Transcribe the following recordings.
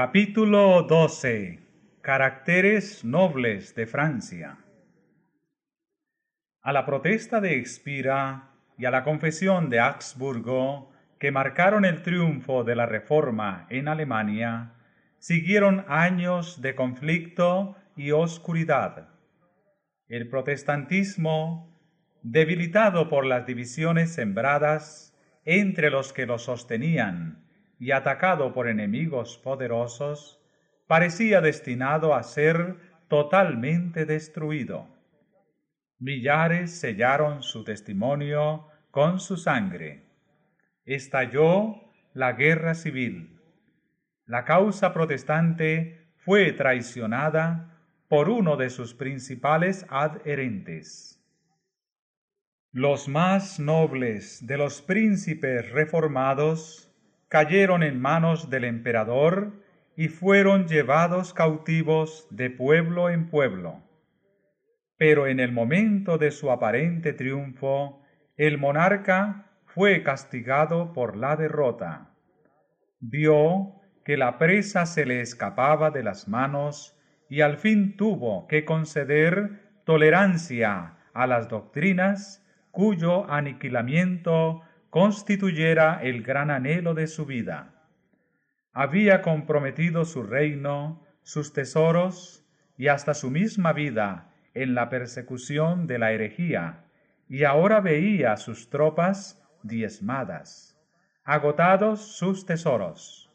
Capítulo 12 Caracteres nobles de Francia A la protesta de Expira y a la confesión de Augsburgo, que marcaron el triunfo de la Reforma en Alemania, siguieron años de conflicto y oscuridad. El protestantismo, debilitado por las divisiones sembradas entre los que lo sostenían y atacado por enemigos poderosos, parecía destinado a ser totalmente destruido. Millares sellaron su testimonio con su sangre. Estalló la guerra civil. La causa protestante fue traicionada por uno de sus principales adherentes. Los más nobles de los príncipes reformados cayeron en manos del emperador y fueron llevados cautivos de pueblo en pueblo. Pero en el momento de su aparente triunfo, el monarca fue castigado por la derrota. Vio que la presa se le escapaba de las manos y al fin tuvo que conceder tolerancia a las doctrinas cuyo aniquilamiento constituyera el gran anhelo de su vida. Había comprometido su reino, sus tesoros y hasta su misma vida en la persecución de la herejía, y ahora veía sus tropas diezmadas, agotados sus tesoros,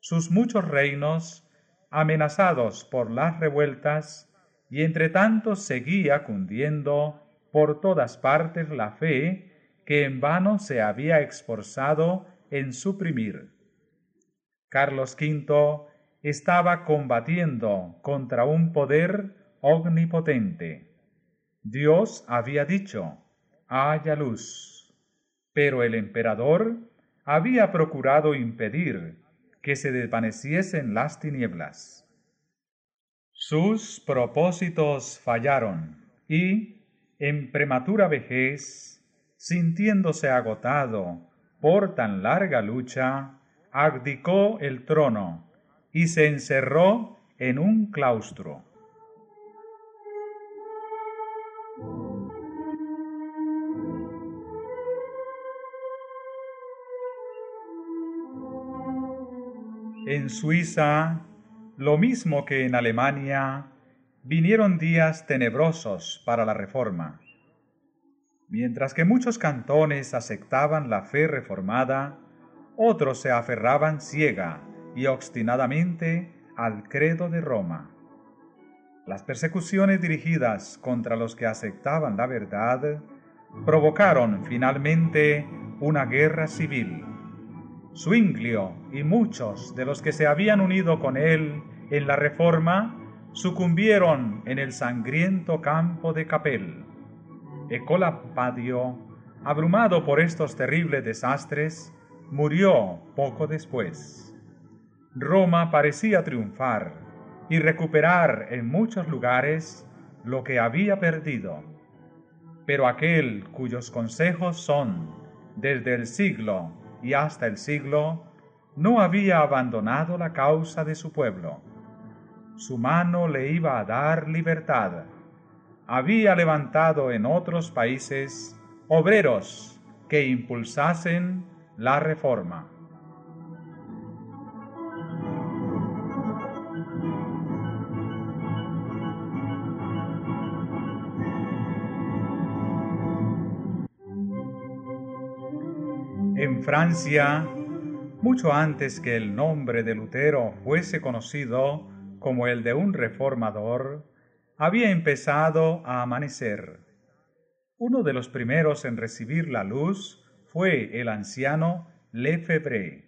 sus muchos reinos amenazados por las revueltas, y entre tanto seguía cundiendo por todas partes la fe que en vano se había esforzado en suprimir. Carlos V estaba combatiendo contra un poder omnipotente. Dios había dicho, haya luz, pero el emperador había procurado impedir que se desvaneciesen las tinieblas. Sus propósitos fallaron y, en prematura vejez, sintiéndose agotado por tan larga lucha, abdicó el trono y se encerró en un claustro. En Suiza, lo mismo que en Alemania, vinieron días tenebrosos para la reforma. Mientras que muchos cantones aceptaban la fe reformada, otros se aferraban ciega y obstinadamente al credo de Roma. Las persecuciones dirigidas contra los que aceptaban la verdad provocaron finalmente una guerra civil. Zwinglio y muchos de los que se habían unido con él en la reforma sucumbieron en el sangriento campo de Capel. Ecolapadio, abrumado por estos terribles desastres, murió poco después. Roma parecía triunfar y recuperar en muchos lugares lo que había perdido. Pero aquel cuyos consejos son desde el siglo y hasta el siglo, no había abandonado la causa de su pueblo. Su mano le iba a dar libertad había levantado en otros países obreros que impulsasen la reforma. En Francia, mucho antes que el nombre de Lutero fuese conocido como el de un reformador, había empezado a amanecer. Uno de los primeros en recibir la luz fue el anciano Lefebvre,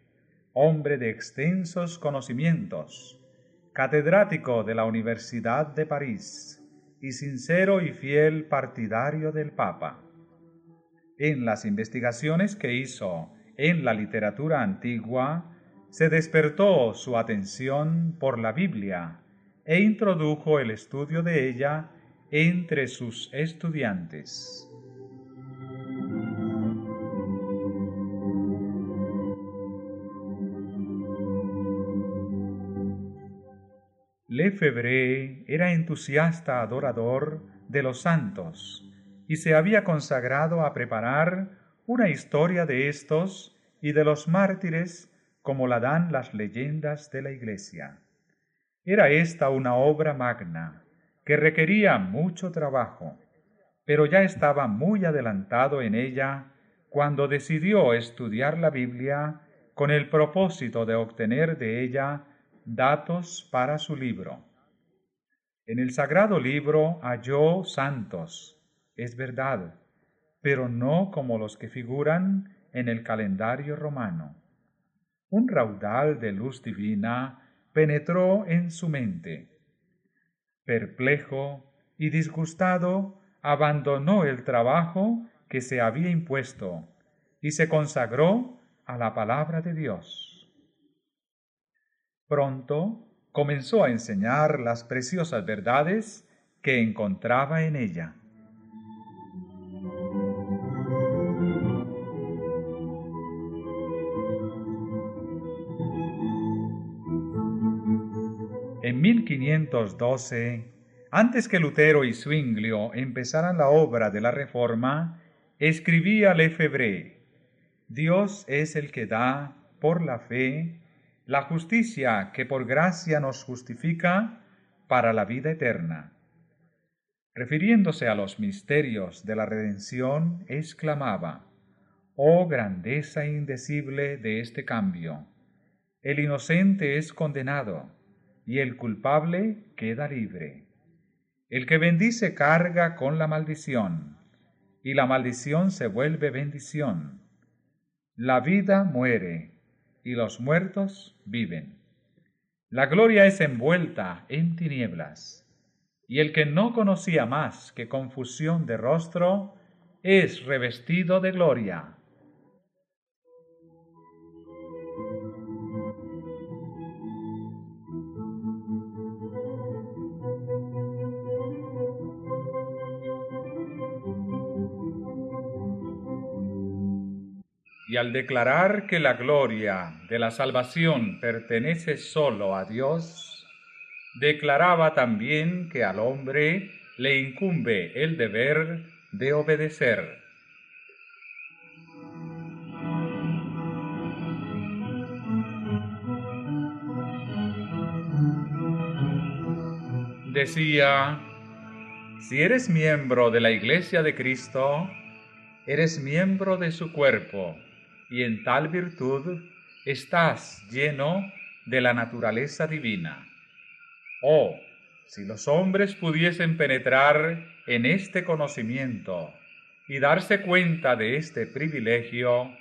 hombre de extensos conocimientos, catedrático de la Universidad de París y sincero y fiel partidario del Papa. En las investigaciones que hizo en la literatura antigua, se despertó su atención por la Biblia e introdujo el estudio de ella entre sus estudiantes. Lefebvre era entusiasta adorador de los santos y se había consagrado a preparar una historia de estos y de los mártires como la dan las leyendas de la Iglesia. Era esta una obra magna que requería mucho trabajo, pero ya estaba muy adelantado en ella cuando decidió estudiar la Biblia con el propósito de obtener de ella datos para su libro. En el sagrado libro halló santos, es verdad, pero no como los que figuran en el calendario romano. Un raudal de luz divina penetró en su mente. Perplejo y disgustado, abandonó el trabajo que se había impuesto y se consagró a la palabra de Dios. Pronto comenzó a enseñar las preciosas verdades que encontraba en ella. 1512, antes que Lutero y Zwinglio empezaran la obra de la Reforma, escribía Lefebvre, Dios es el que da, por la fe, la justicia que por gracia nos justifica para la vida eterna. Refiriéndose a los misterios de la redención, exclamaba, Oh grandeza indecible de este cambio. El inocente es condenado y el culpable queda libre. El que bendice carga con la maldición y la maldición se vuelve bendición. La vida muere y los muertos viven. La gloria es envuelta en tinieblas, y el que no conocía más que confusión de rostro es revestido de gloria. Y al declarar que la gloria de la salvación pertenece solo a Dios, declaraba también que al hombre le incumbe el deber de obedecer. Decía, si eres miembro de la Iglesia de Cristo, eres miembro de su cuerpo y en tal virtud estás lleno de la naturaleza divina. Oh, si los hombres pudiesen penetrar en este conocimiento y darse cuenta de este privilegio,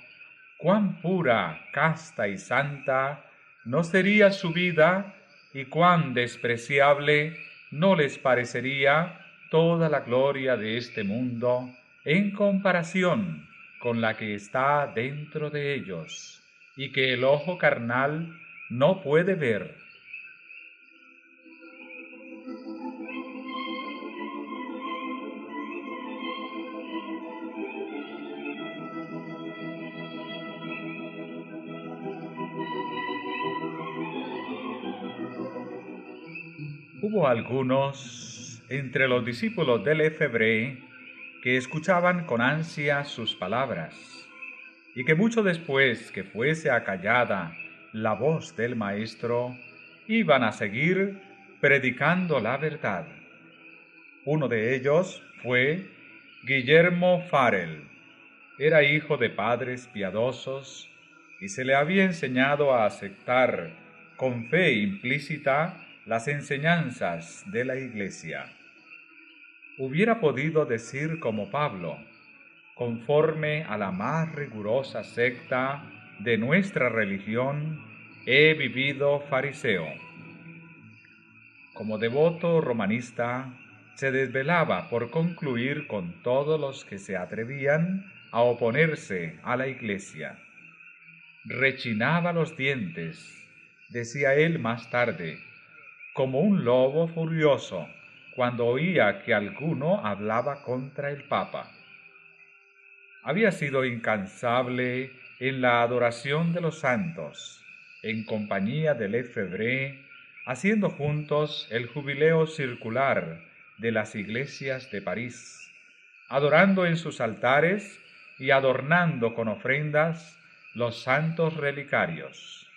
cuán pura, casta y santa no sería su vida y cuán despreciable no les parecería toda la gloria de este mundo en comparación con la que está dentro de ellos y que el ojo carnal no puede ver. Hubo algunos entre los discípulos del Efebre que escuchaban con ansia sus palabras, y que mucho después que fuese acallada la voz del Maestro, iban a seguir predicando la verdad. Uno de ellos fue Guillermo Farel. Era hijo de padres piadosos y se le había enseñado a aceptar con fe implícita las enseñanzas de la Iglesia hubiera podido decir como Pablo, conforme a la más rigurosa secta de nuestra religión, he vivido fariseo. Como devoto romanista, se desvelaba por concluir con todos los que se atrevían a oponerse a la iglesia. Rechinaba los dientes, decía él más tarde, como un lobo furioso cuando oía que alguno hablaba contra el Papa. Había sido incansable en la adoración de los santos, en compañía de Lefebvre, haciendo juntos el jubileo circular de las iglesias de París, adorando en sus altares y adornando con ofrendas los santos relicarios.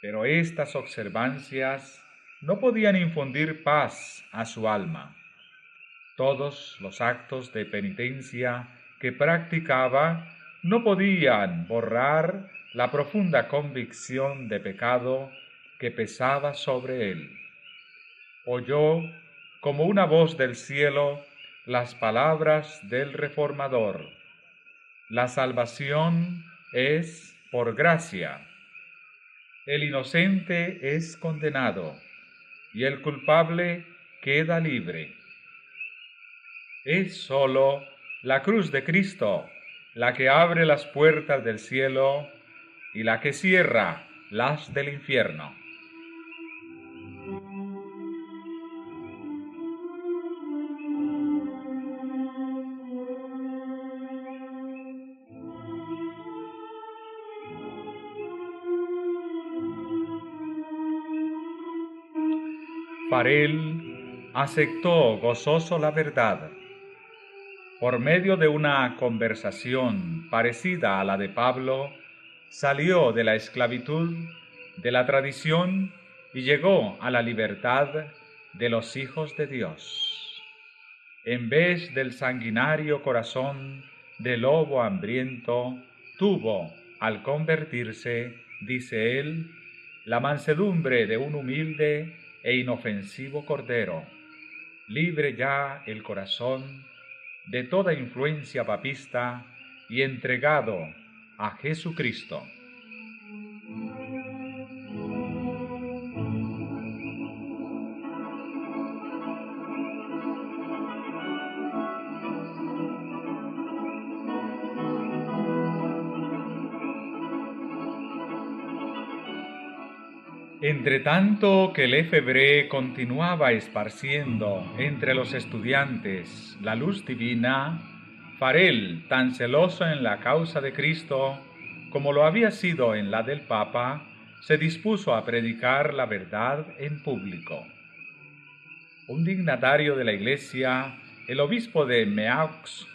Pero estas observancias no podían infundir paz a su alma. Todos los actos de penitencia que practicaba no podían borrar la profunda convicción de pecado que pesaba sobre él. Oyó como una voz del cielo las palabras del reformador. La salvación es por gracia. El inocente es condenado y el culpable queda libre. Es sólo la cruz de Cristo la que abre las puertas del cielo y la que cierra las del infierno. Farel aceptó gozoso la verdad por medio de una conversación parecida a la de Pablo, salió de la esclavitud, de la tradición y llegó a la libertad de los hijos de Dios. En vez del sanguinario corazón de lobo hambriento, tuvo, al convertirse, dice él, la mansedumbre de un humilde e inofensivo cordero. Libre ya el corazón de toda influencia papista y entregado a Jesucristo. Entre tanto que Lefebvre continuaba esparciendo entre los estudiantes la luz divina, Farel, tan celoso en la causa de Cristo como lo había sido en la del Papa, se dispuso a predicar la verdad en público. Un dignatario de la Iglesia, el obispo de Meaux,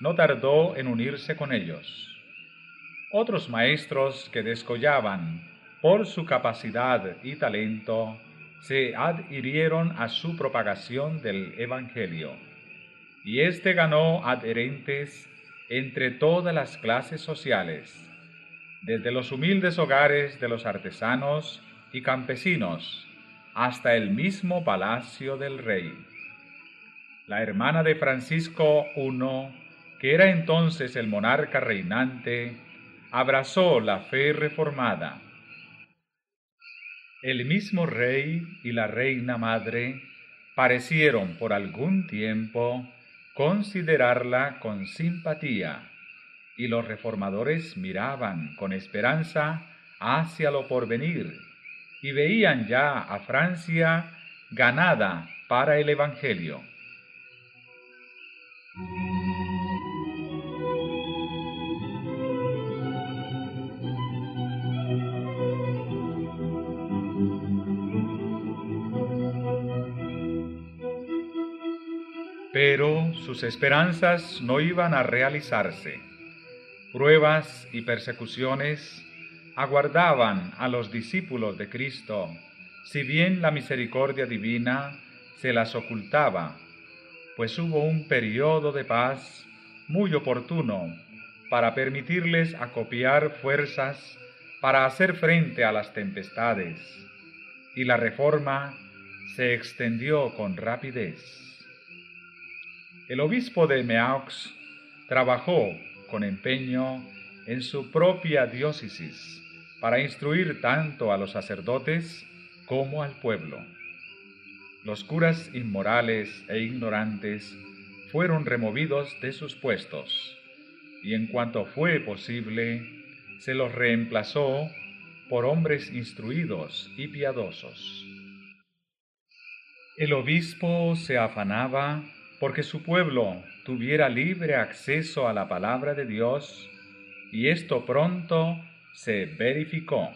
no tardó en unirse con ellos. Otros maestros que descollaban por su capacidad y talento, se adhirieron a su propagación del Evangelio. Y éste ganó adherentes entre todas las clases sociales, desde los humildes hogares de los artesanos y campesinos hasta el mismo palacio del rey. La hermana de Francisco I, que era entonces el monarca reinante, abrazó la fe reformada el mismo rey y la reina madre parecieron por algún tiempo considerarla con simpatía, y los reformadores miraban con esperanza hacia lo porvenir y veían ya a Francia ganada para el Evangelio. Sus esperanzas no iban a realizarse. Pruebas y persecuciones aguardaban a los discípulos de Cristo, si bien la misericordia divina se las ocultaba, pues hubo un periodo de paz muy oportuno para permitirles acopiar fuerzas para hacer frente a las tempestades, y la reforma se extendió con rapidez. El obispo de Meaux trabajó con empeño en su propia diócesis para instruir tanto a los sacerdotes como al pueblo. Los curas inmorales e ignorantes fueron removidos de sus puestos y en cuanto fue posible, se los reemplazó por hombres instruidos y piadosos. El obispo se afanaba porque su pueblo tuviera libre acceso a la palabra de Dios, y esto pronto se verificó.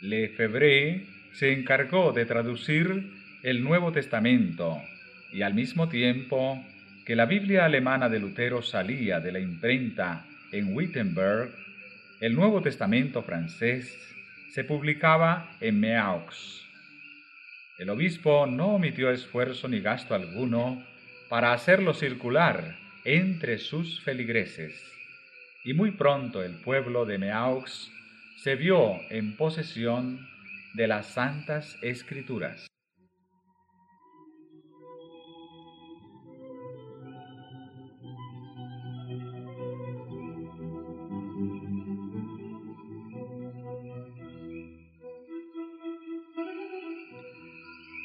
Lefebvre se encargó de traducir el Nuevo Testamento y al mismo tiempo que la Biblia alemana de Lutero salía de la imprenta en Wittenberg, el Nuevo Testamento francés se publicaba en Meaux. El obispo no omitió esfuerzo ni gasto alguno para hacerlo circular entre sus feligreses, y muy pronto el pueblo de Meaux se vio en posesión de las Santas Escrituras.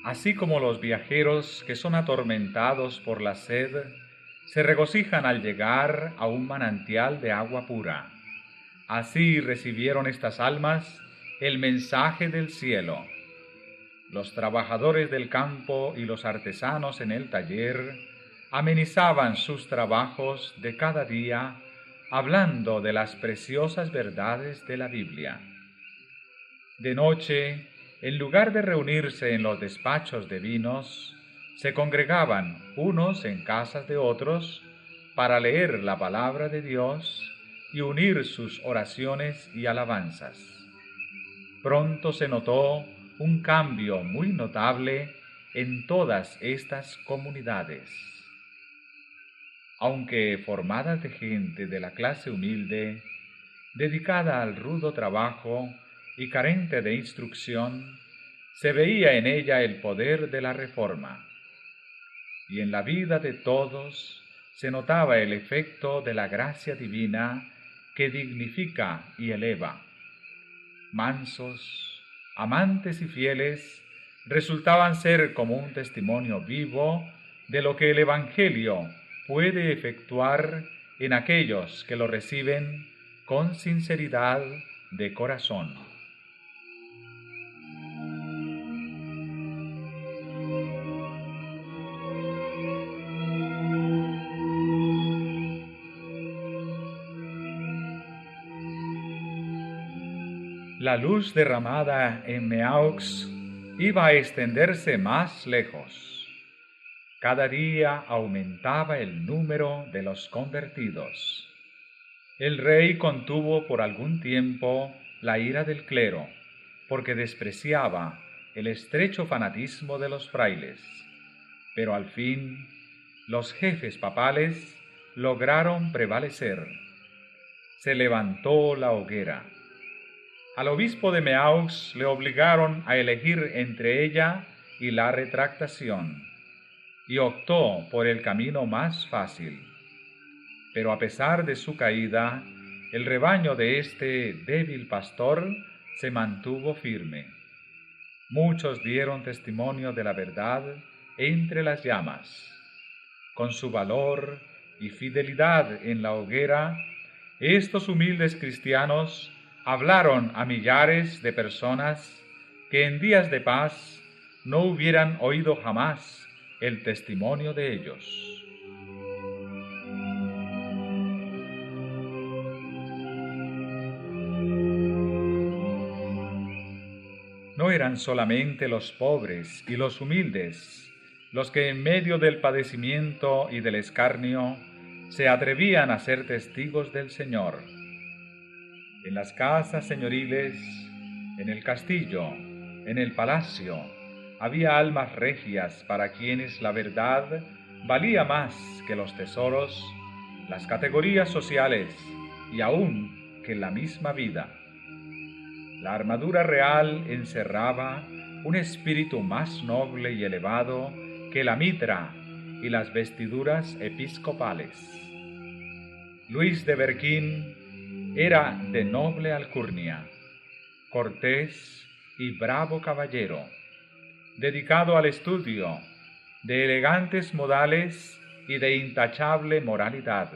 Así como los viajeros que son atormentados por la sed se regocijan al llegar a un manantial de agua pura, así recibieron estas almas el mensaje del cielo. Los trabajadores del campo y los artesanos en el taller amenizaban sus trabajos de cada día hablando de las preciosas verdades de la Biblia. De noche, en lugar de reunirse en los despachos de vinos, se congregaban unos en casas de otros para leer la palabra de Dios y unir sus oraciones y alabanzas. Pronto se notó un cambio muy notable en todas estas comunidades. Aunque formadas de gente de la clase humilde, dedicada al rudo trabajo y carente de instrucción, se veía en ella el poder de la reforma. Y en la vida de todos se notaba el efecto de la gracia divina que dignifica y eleva. Mansos, amantes y fieles resultaban ser como un testimonio vivo de lo que el Evangelio puede efectuar en aquellos que lo reciben con sinceridad de corazón. La luz derramada en Meaux iba a extenderse más lejos. Cada día aumentaba el número de los convertidos. El rey contuvo por algún tiempo la ira del clero, porque despreciaba el estrecho fanatismo de los frailes. Pero al fin los jefes papales lograron prevalecer. Se levantó la hoguera al obispo de Meaux le obligaron a elegir entre ella y la retractación, y optó por el camino más fácil. Pero a pesar de su caída, el rebaño de este débil pastor se mantuvo firme. Muchos dieron testimonio de la verdad entre las llamas. Con su valor y fidelidad en la hoguera, estos humildes cristianos hablaron a millares de personas que en días de paz no hubieran oído jamás el testimonio de ellos. No eran solamente los pobres y los humildes los que en medio del padecimiento y del escarnio se atrevían a ser testigos del Señor en las casas señoriles, en el castillo, en el palacio, había almas regias para quienes la verdad valía más que los tesoros, las categorías sociales y aún que la misma vida. La armadura real encerraba un espíritu más noble y elevado que la mitra y las vestiduras episcopales. Luis de Berquín era de noble alcurnia, cortés y bravo caballero, dedicado al estudio, de elegantes modales y de intachable moralidad.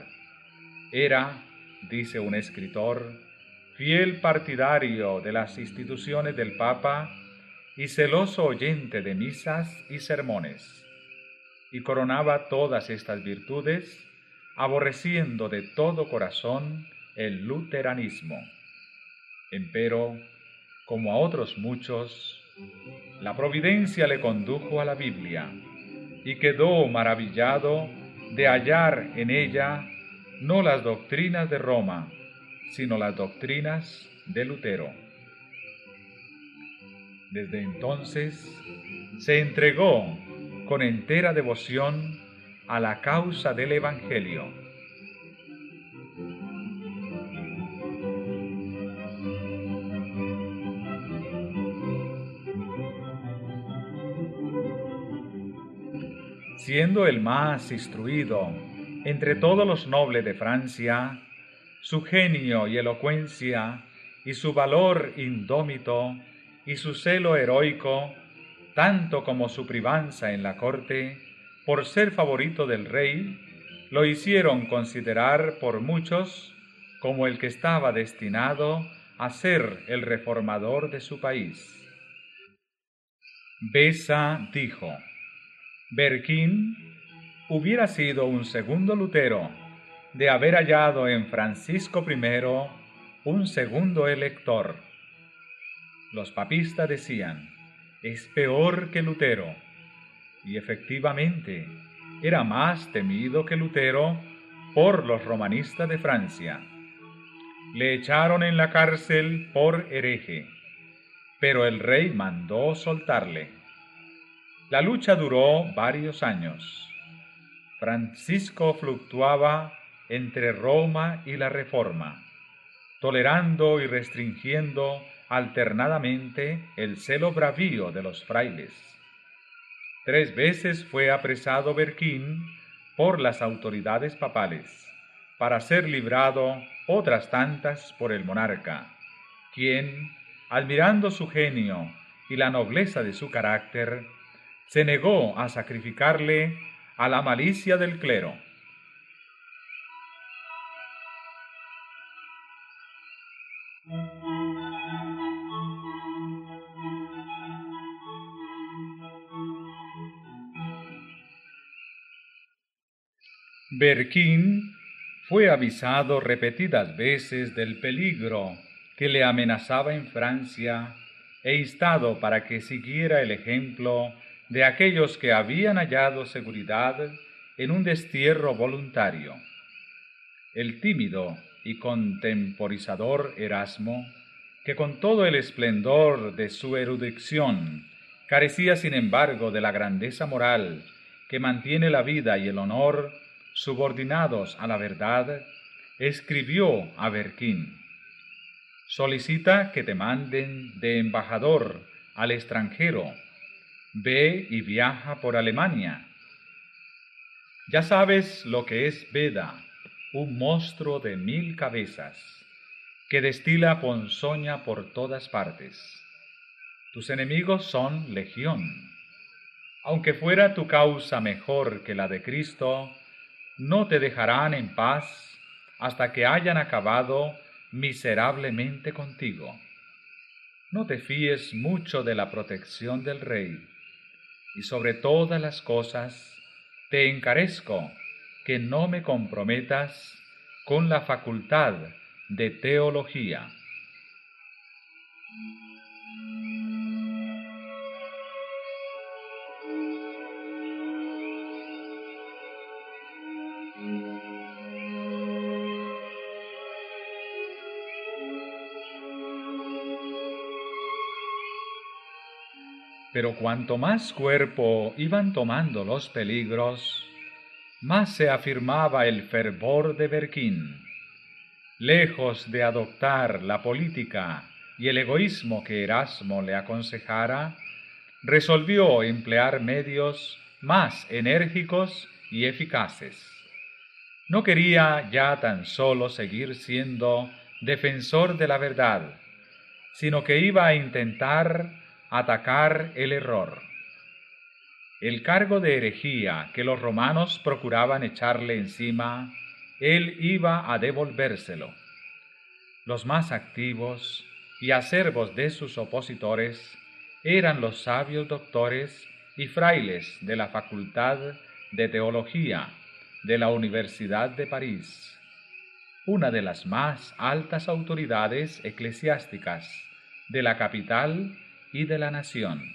Era, dice un escritor, fiel partidario de las instituciones del Papa y celoso oyente de misas y sermones, y coronaba todas estas virtudes, aborreciendo de todo corazón el luteranismo. Empero, como a otros muchos, La providencia le condujo a la Biblia y quedó maravillado de hallar en ella no las doctrinas de Roma, sino las doctrinas de Lutero. Desde entonces se entregó con entera devoción a la causa del Evangelio. Siendo el más instruido entre todos los nobles de Francia, su genio y elocuencia y su valor indómito y su celo heroico, tanto como su privanza en la corte, por ser favorito del rey, lo hicieron considerar por muchos como el que estaba destinado a ser el reformador de su país. Besa dijo, Berquín hubiera sido un segundo Lutero de haber hallado en Francisco I un segundo elector. Los papistas decían, es peor que Lutero. Y efectivamente, era más temido que Lutero por los romanistas de Francia. Le echaron en la cárcel por hereje, pero el rey mandó soltarle. La lucha duró varios años. Francisco fluctuaba entre Roma y la Reforma, tolerando y restringiendo alternadamente el celo bravío de los frailes. Tres veces fue apresado Berquín por las autoridades papales, para ser librado otras tantas por el monarca, quien, admirando su genio y la nobleza de su carácter, se negó a sacrificarle a la malicia del clero. Berquín fue avisado repetidas veces del peligro que le amenazaba en Francia e instado para que siguiera el ejemplo de aquellos que habían hallado seguridad en un destierro voluntario. El tímido y contemporizador Erasmo, que con todo el esplendor de su erudición carecía sin embargo de la grandeza moral que mantiene la vida y el honor subordinados a la verdad, escribió a Berquín, solicita que te manden de embajador al extranjero ve y viaja por Alemania. Ya sabes lo que es Veda, un monstruo de mil cabezas, que destila ponzoña por todas partes. Tus enemigos son legión. Aunque fuera tu causa mejor que la de Cristo, no te dejarán en paz hasta que hayan acabado miserablemente contigo. No te fíes mucho de la protección del rey y sobre todas las cosas te encarezco que no me comprometas con la facultad de teología. Pero cuanto más cuerpo iban tomando los peligros, más se afirmaba el fervor de Berquín. Lejos de adoptar la política y el egoísmo que Erasmo le aconsejara, resolvió emplear medios más enérgicos y eficaces. No quería ya tan solo seguir siendo defensor de la verdad, sino que iba a intentar atacar el error. El cargo de herejía que los romanos procuraban echarle encima, él iba a devolvérselo. Los más activos y acervos de sus opositores eran los sabios doctores y frailes de la Facultad de Teología de la Universidad de París, una de las más altas autoridades eclesiásticas de la capital y de la nación.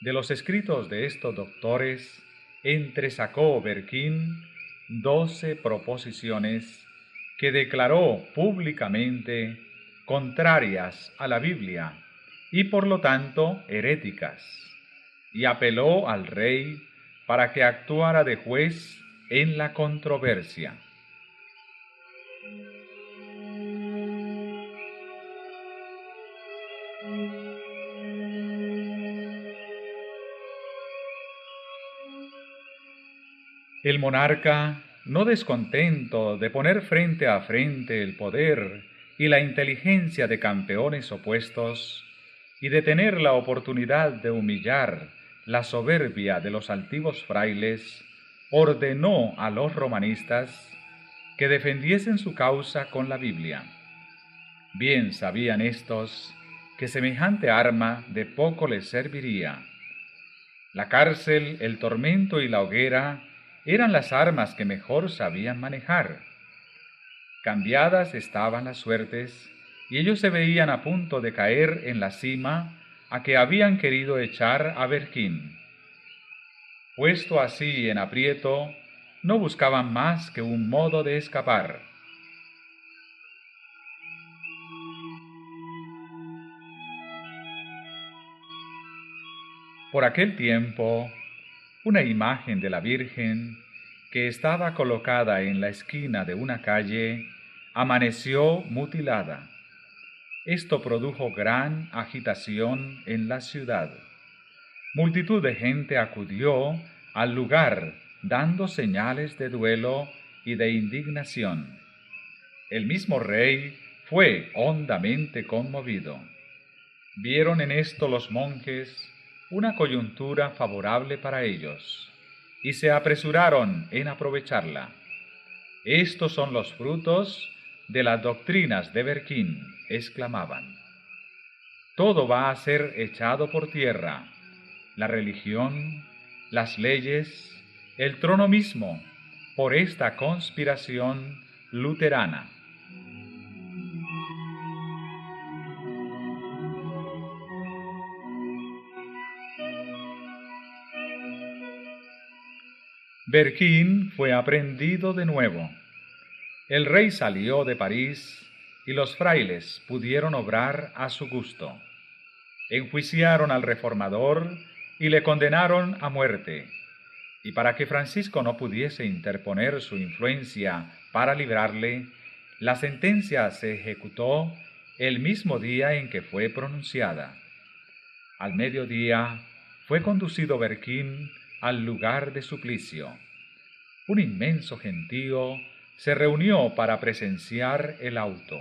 De los escritos de estos doctores, entresacó Berquín doce proposiciones que declaró públicamente contrarias a la Biblia y por lo tanto heréticas, y apeló al rey para que actuara de juez en la controversia. El monarca, no descontento de poner frente a frente el poder y la inteligencia de campeones opuestos, y de tener la oportunidad de humillar la soberbia de los altivos frailes, ordenó a los romanistas que defendiesen su causa con la Biblia. Bien sabían estos que semejante arma de poco les serviría. La cárcel, el tormento y la hoguera eran las armas que mejor sabían manejar. Cambiadas estaban las suertes, y ellos se veían a punto de caer en la cima a que habían querido echar a Berquín. Puesto así en aprieto, no buscaban más que un modo de escapar. Por aquel tiempo, una imagen de la Virgen que estaba colocada en la esquina de una calle amaneció mutilada. Esto produjo gran agitación en la ciudad. Multitud de gente acudió al lugar dando señales de duelo y de indignación. El mismo rey fue hondamente conmovido. Vieron en esto los monjes una coyuntura favorable para ellos, y se apresuraron en aprovecharla. Estos son los frutos de las doctrinas de Berquín, exclamaban. Todo va a ser echado por tierra, la religión, las leyes, el trono mismo, por esta conspiración luterana. Berquín fue aprendido de nuevo. El rey salió de París y los frailes pudieron obrar a su gusto. Enjuiciaron al reformador y le condenaron a muerte. Y para que Francisco no pudiese interponer su influencia para librarle, la sentencia se ejecutó el mismo día en que fue pronunciada. Al mediodía fue conducido Berquín al lugar de suplicio un inmenso gentío se reunió para presenciar el auto,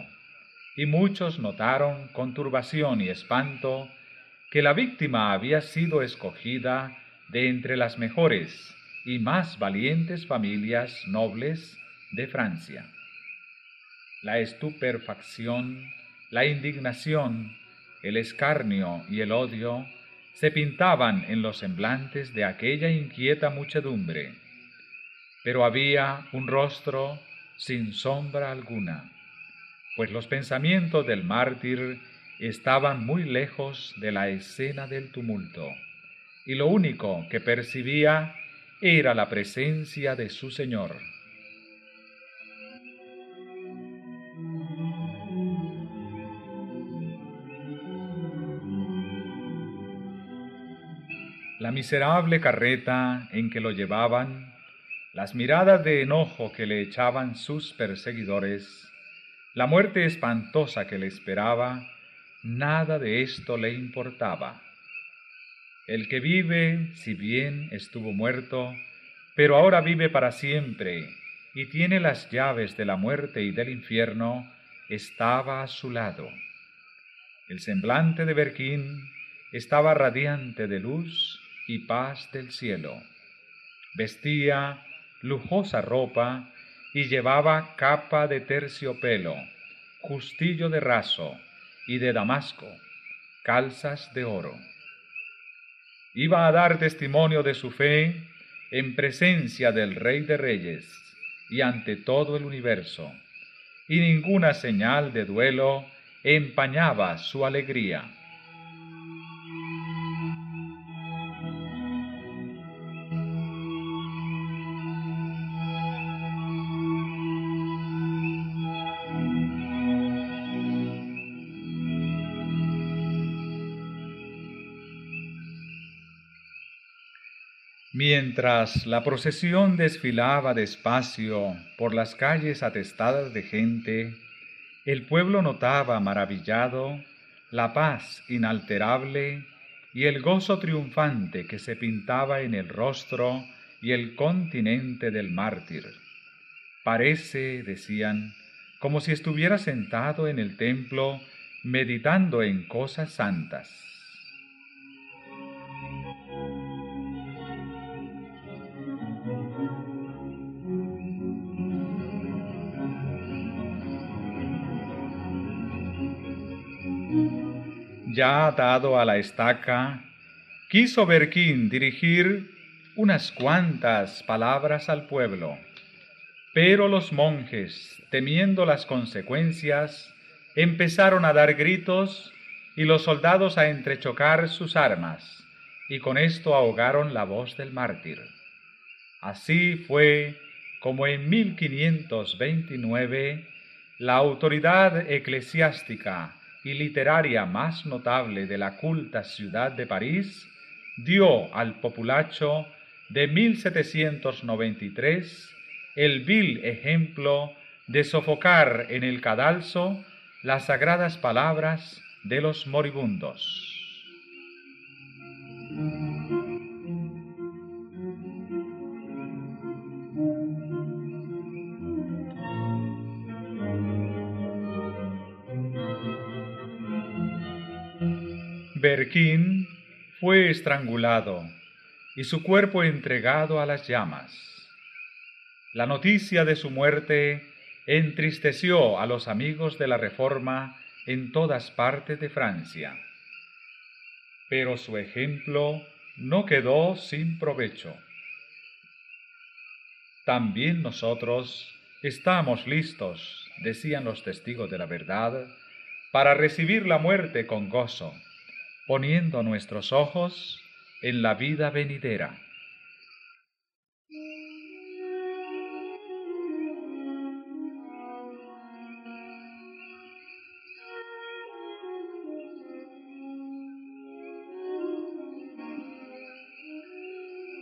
y muchos notaron con turbación y espanto que la víctima había sido escogida de entre las mejores y más valientes familias nobles de Francia. La estupefacción, la indignación, el escarnio y el odio se pintaban en los semblantes de aquella inquieta muchedumbre pero había un rostro sin sombra alguna, pues los pensamientos del mártir estaban muy lejos de la escena del tumulto, y lo único que percibía era la presencia de su Señor. La miserable carreta en que lo llevaban las miradas de enojo que le echaban sus perseguidores, la muerte espantosa que le esperaba, nada de esto le importaba. El que vive, si bien estuvo muerto, pero ahora vive para siempre y tiene las llaves de la muerte y del infierno, estaba a su lado. El semblante de Berquín estaba radiante de luz y paz del cielo. Vestía lujosa ropa y llevaba capa de terciopelo, justillo de raso y de damasco, calzas de oro. Iba a dar testimonio de su fe en presencia del Rey de Reyes y ante todo el universo, y ninguna señal de duelo empañaba su alegría. Mientras la procesión desfilaba despacio por las calles atestadas de gente, el pueblo notaba maravillado la paz inalterable y el gozo triunfante que se pintaba en el rostro y el continente del mártir. Parece, decían, como si estuviera sentado en el templo meditando en cosas santas. Ya atado a la estaca, quiso Berquín dirigir unas cuantas palabras al pueblo, pero los monjes, temiendo las consecuencias, empezaron a dar gritos y los soldados a entrechocar sus armas, y con esto ahogaron la voz del mártir. Así fue como en 1529 la autoridad eclesiástica y literaria más notable de la culta ciudad de París, dio al populacho de 1793 el vil ejemplo de sofocar en el cadalso las sagradas palabras de los moribundos. Berquín fue estrangulado y su cuerpo entregado a las llamas. La noticia de su muerte entristeció a los amigos de la Reforma en todas partes de Francia. Pero su ejemplo no quedó sin provecho. También nosotros estamos listos, decían los testigos de la verdad, para recibir la muerte con gozo poniendo nuestros ojos en la vida venidera.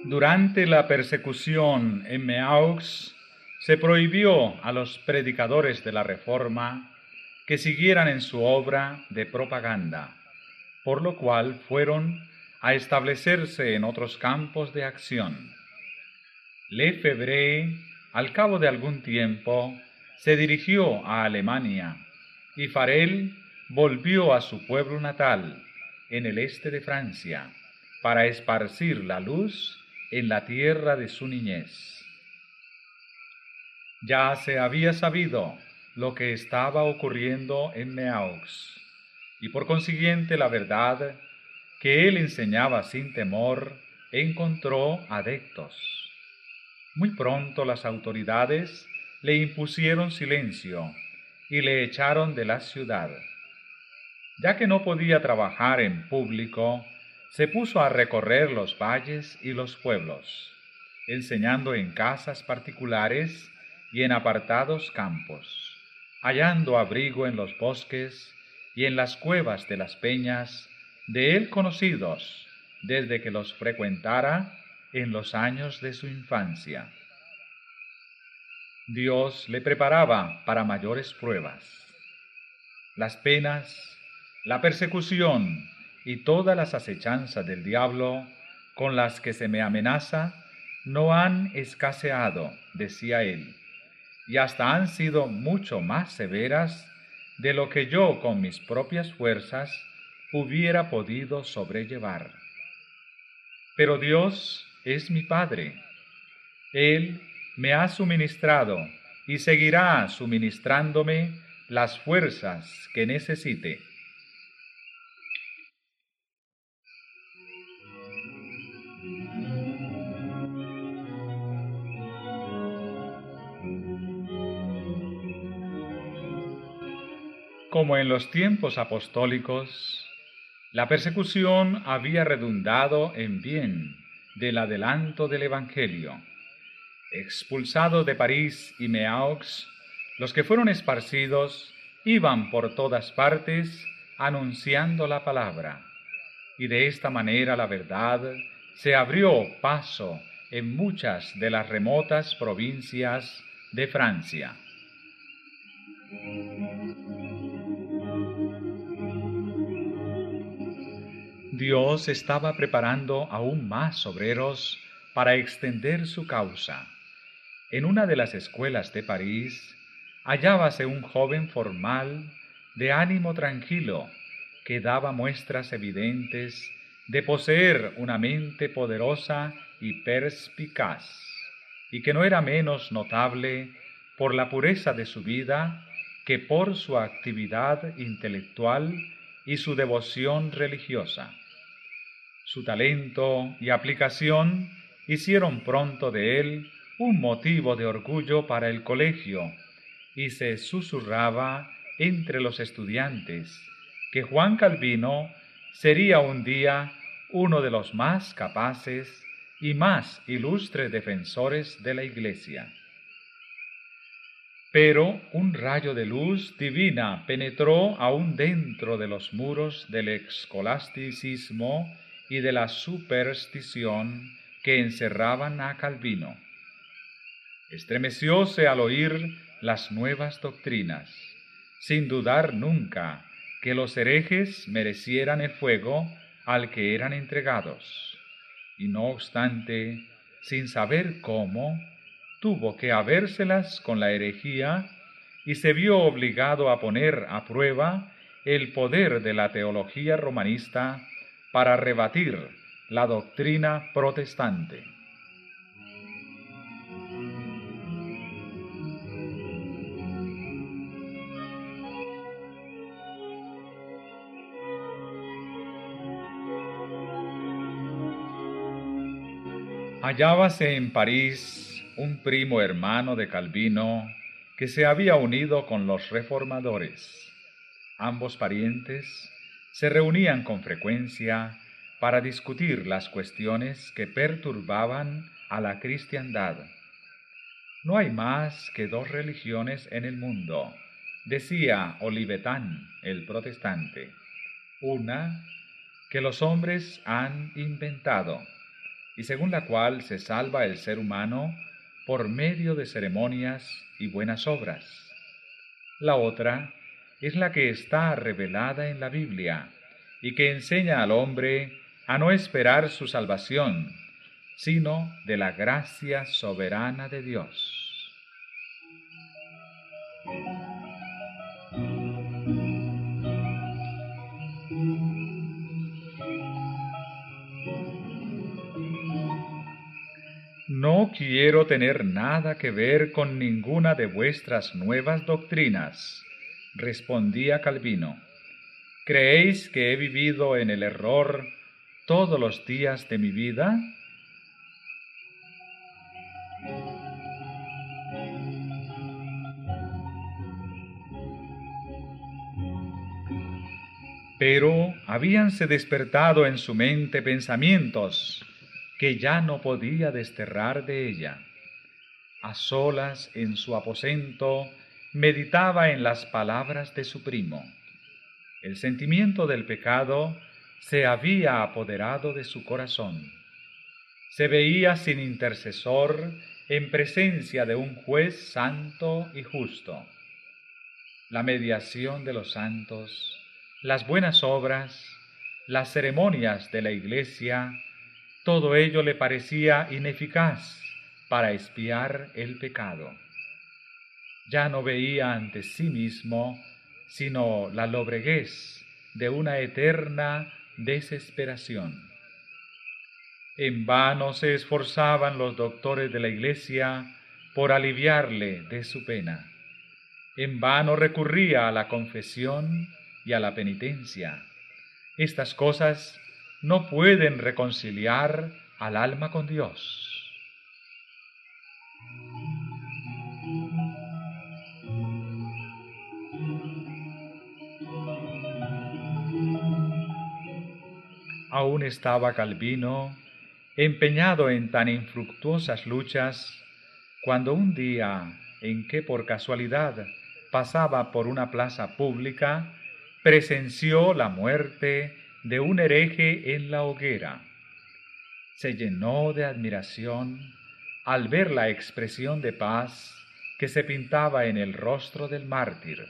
Durante la persecución en Meaux se prohibió a los predicadores de la Reforma que siguieran en su obra de propaganda por lo cual fueron a establecerse en otros campos de acción. Lefebvre, al cabo de algún tiempo, se dirigió a Alemania y Farel volvió a su pueblo natal, en el este de Francia, para esparcir la luz en la tierra de su niñez. Ya se había sabido lo que estaba ocurriendo en Meaux y por consiguiente la verdad que él enseñaba sin temor encontró adeptos. Muy pronto las autoridades le impusieron silencio y le echaron de la ciudad. Ya que no podía trabajar en público, se puso a recorrer los valles y los pueblos, enseñando en casas particulares y en apartados campos, hallando abrigo en los bosques y en las cuevas de las peñas, de él conocidos desde que los frecuentara en los años de su infancia. Dios le preparaba para mayores pruebas. Las penas, la persecución y todas las acechanzas del diablo con las que se me amenaza no han escaseado, decía él, y hasta han sido mucho más severas de lo que yo con mis propias fuerzas hubiera podido sobrellevar. Pero Dios es mi Padre. Él me ha suministrado y seguirá suministrándome las fuerzas que necesite. Como en los tiempos apostólicos, la persecución había redundado en bien del adelanto del Evangelio. Expulsados de París y Meaux, los que fueron esparcidos iban por todas partes anunciando la palabra, y de esta manera la verdad se abrió paso en muchas de las remotas provincias de Francia. Dios estaba preparando aún más obreros para extender su causa. En una de las escuelas de París hallábase un joven formal de ánimo tranquilo que daba muestras evidentes de poseer una mente poderosa y perspicaz, y que no era menos notable por la pureza de su vida que por su actividad intelectual y su devoción religiosa. Su talento y aplicación hicieron pronto de él un motivo de orgullo para el colegio, y se susurraba entre los estudiantes que Juan Calvino sería un día uno de los más capaces y más ilustres defensores de la Iglesia. Pero un rayo de luz divina penetró aún dentro de los muros del escolasticismo y de la superstición que encerraban a Calvino. Estremecióse al oír las nuevas doctrinas, sin dudar nunca que los herejes merecieran el fuego al que eran entregados, y no obstante, sin saber cómo, tuvo que habérselas con la herejía y se vio obligado a poner a prueba el poder de la teología romanista para rebatir la doctrina protestante. Hallábase en París un primo hermano de Calvino que se había unido con los reformadores. Ambos parientes se reunían con frecuencia para discutir las cuestiones que perturbaban a la cristiandad. No hay más que dos religiones en el mundo, decía Olivetán, el protestante. Una que los hombres han inventado y según la cual se salva el ser humano por medio de ceremonias y buenas obras. La otra es la que está revelada en la Biblia y que enseña al hombre a no esperar su salvación, sino de la gracia soberana de Dios. No quiero tener nada que ver con ninguna de vuestras nuevas doctrinas, respondía Calvino. ¿Creéis que he vivido en el error todos los días de mi vida? Pero habíanse despertado en su mente pensamientos que ya no podía desterrar de ella. A solas en su aposento meditaba en las palabras de su primo. El sentimiento del pecado se había apoderado de su corazón. Se veía sin intercesor en presencia de un juez santo y justo. La mediación de los santos, las buenas obras, las ceremonias de la iglesia, todo ello le parecía ineficaz para espiar el pecado. Ya no veía ante sí mismo sino la lobreguez de una eterna desesperación. En vano se esforzaban los doctores de la Iglesia por aliviarle de su pena. En vano recurría a la confesión y a la penitencia. Estas cosas no pueden reconciliar al alma con Dios. Aún estaba Calvino empeñado en tan infructuosas luchas, cuando un día en que por casualidad pasaba por una plaza pública, presenció la muerte de un hereje en la hoguera. se llenó de admiración al ver la expresión de paz que se pintaba en el rostro del mártir.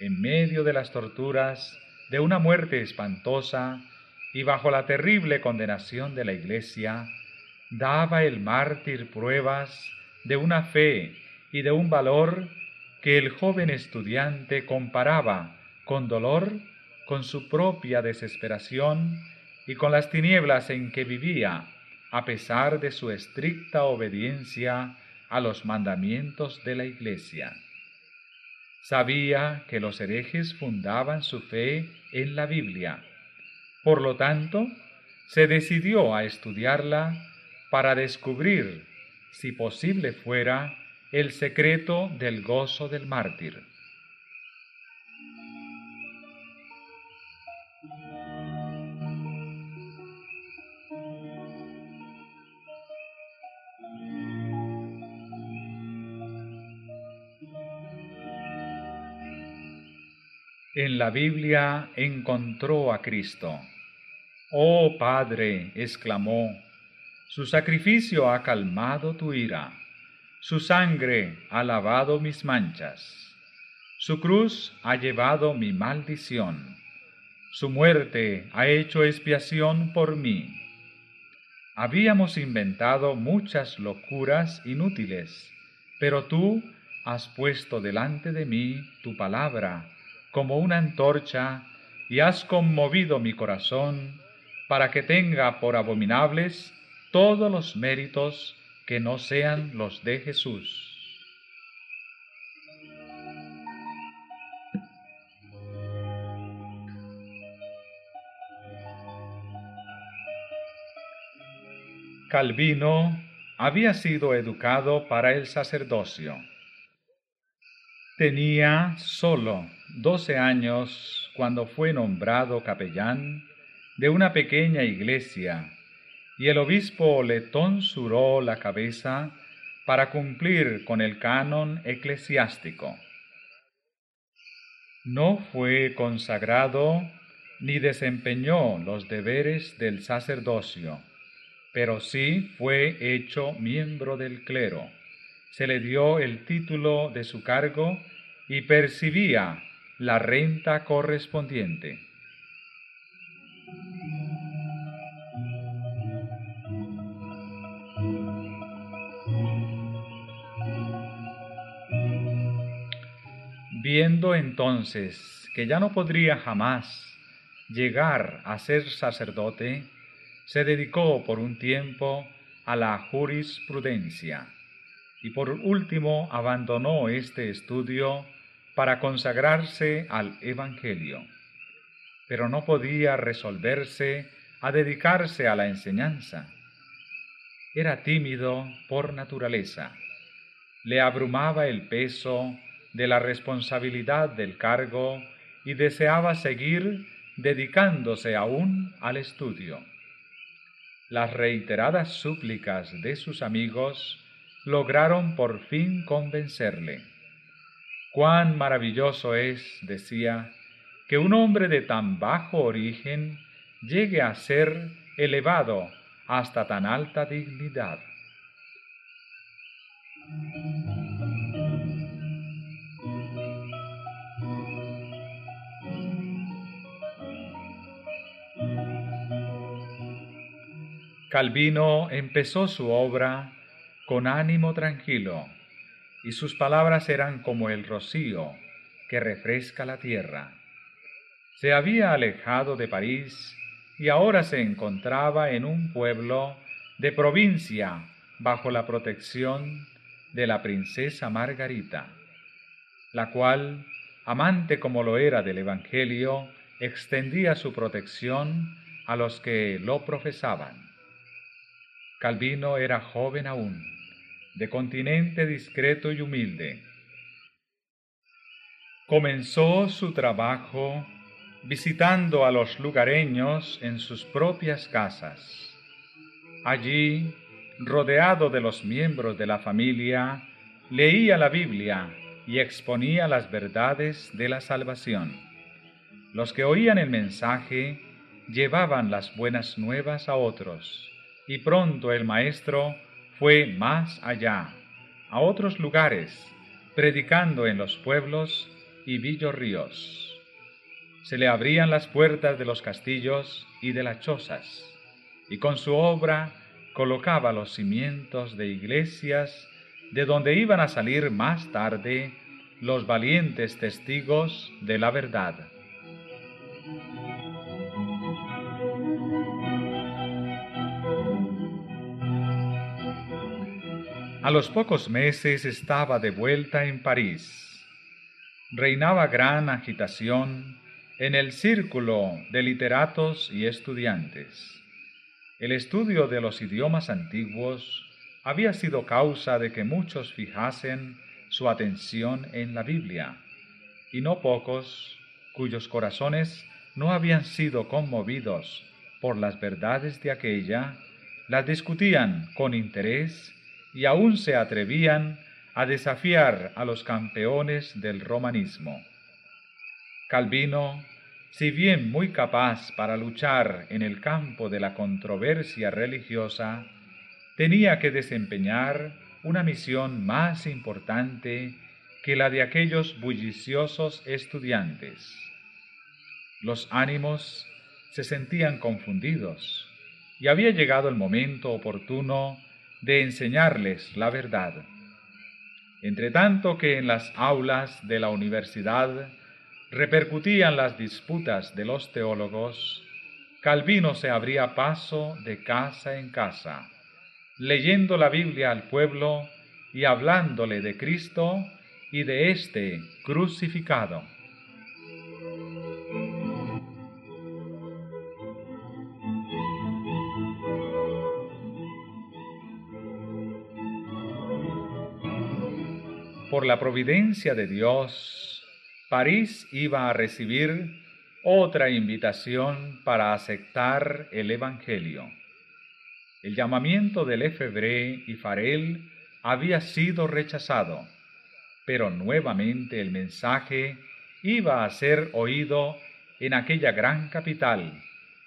En medio de las torturas de una muerte espantosa y bajo la terrible condenación de la Iglesia, daba el mártir pruebas de una fe y de un valor que el joven estudiante comparaba con dolor con su propia desesperación y con las tinieblas en que vivía, a pesar de su estricta obediencia a los mandamientos de la Iglesia. Sabía que los herejes fundaban su fe en la Biblia. Por lo tanto, se decidió a estudiarla para descubrir, si posible fuera, el secreto del gozo del mártir. En la Biblia encontró a Cristo. Oh Padre, exclamó, su sacrificio ha calmado tu ira, su sangre ha lavado mis manchas, su cruz ha llevado mi maldición, su muerte ha hecho expiación por mí. Habíamos inventado muchas locuras inútiles, pero tú has puesto delante de mí tu palabra como una antorcha y has conmovido mi corazón para que tenga por abominables todos los méritos que no sean los de Jesús. Calvino había sido educado para el sacerdocio. Tenía solo doce años cuando fue nombrado capellán de una pequeña iglesia y el obispo le tonsuró la cabeza para cumplir con el canon eclesiástico. No fue consagrado ni desempeñó los deberes del sacerdocio, pero sí fue hecho miembro del clero se le dio el título de su cargo y percibía la renta correspondiente. Viendo entonces que ya no podría jamás llegar a ser sacerdote, se dedicó por un tiempo a la jurisprudencia y por último abandonó este estudio para consagrarse al Evangelio. Pero no podía resolverse a dedicarse a la enseñanza. Era tímido por naturaleza. Le abrumaba el peso de la responsabilidad del cargo y deseaba seguir dedicándose aún al estudio. Las reiteradas súplicas de sus amigos lograron por fin convencerle. Cuán maravilloso es, decía, que un hombre de tan bajo origen llegue a ser elevado hasta tan alta dignidad. Calvino empezó su obra con ánimo tranquilo, y sus palabras eran como el rocío que refresca la tierra. Se había alejado de París y ahora se encontraba en un pueblo de provincia bajo la protección de la princesa Margarita, la cual, amante como lo era del Evangelio, extendía su protección a los que lo profesaban. Calvino era joven aún de continente discreto y humilde. Comenzó su trabajo visitando a los lugareños en sus propias casas. Allí, rodeado de los miembros de la familia, leía la Biblia y exponía las verdades de la salvación. Los que oían el mensaje llevaban las buenas nuevas a otros y pronto el maestro fue más allá, a otros lugares, predicando en los pueblos y villorríos. Se le abrían las puertas de los castillos y de las chozas, y con su obra colocaba los cimientos de iglesias de donde iban a salir más tarde los valientes testigos de la verdad. A los pocos meses estaba de vuelta en París. Reinaba gran agitación en el círculo de literatos y estudiantes. El estudio de los idiomas antiguos había sido causa de que muchos fijasen su atención en la Biblia, y no pocos cuyos corazones no habían sido conmovidos por las verdades de aquella, las discutían con interés y aún se atrevían a desafiar a los campeones del romanismo. Calvino, si bien muy capaz para luchar en el campo de la controversia religiosa, tenía que desempeñar una misión más importante que la de aquellos bulliciosos estudiantes. Los ánimos se sentían confundidos y había llegado el momento oportuno de enseñarles la verdad. Entre tanto que en las aulas de la universidad repercutían las disputas de los teólogos, Calvino se abría paso de casa en casa, leyendo la Biblia al pueblo y hablándole de Cristo y de éste crucificado. por la providencia de Dios, París iba a recibir otra invitación para aceptar el Evangelio. El llamamiento de Lefebvre y Farel había sido rechazado, pero nuevamente el mensaje iba a ser oído en aquella gran capital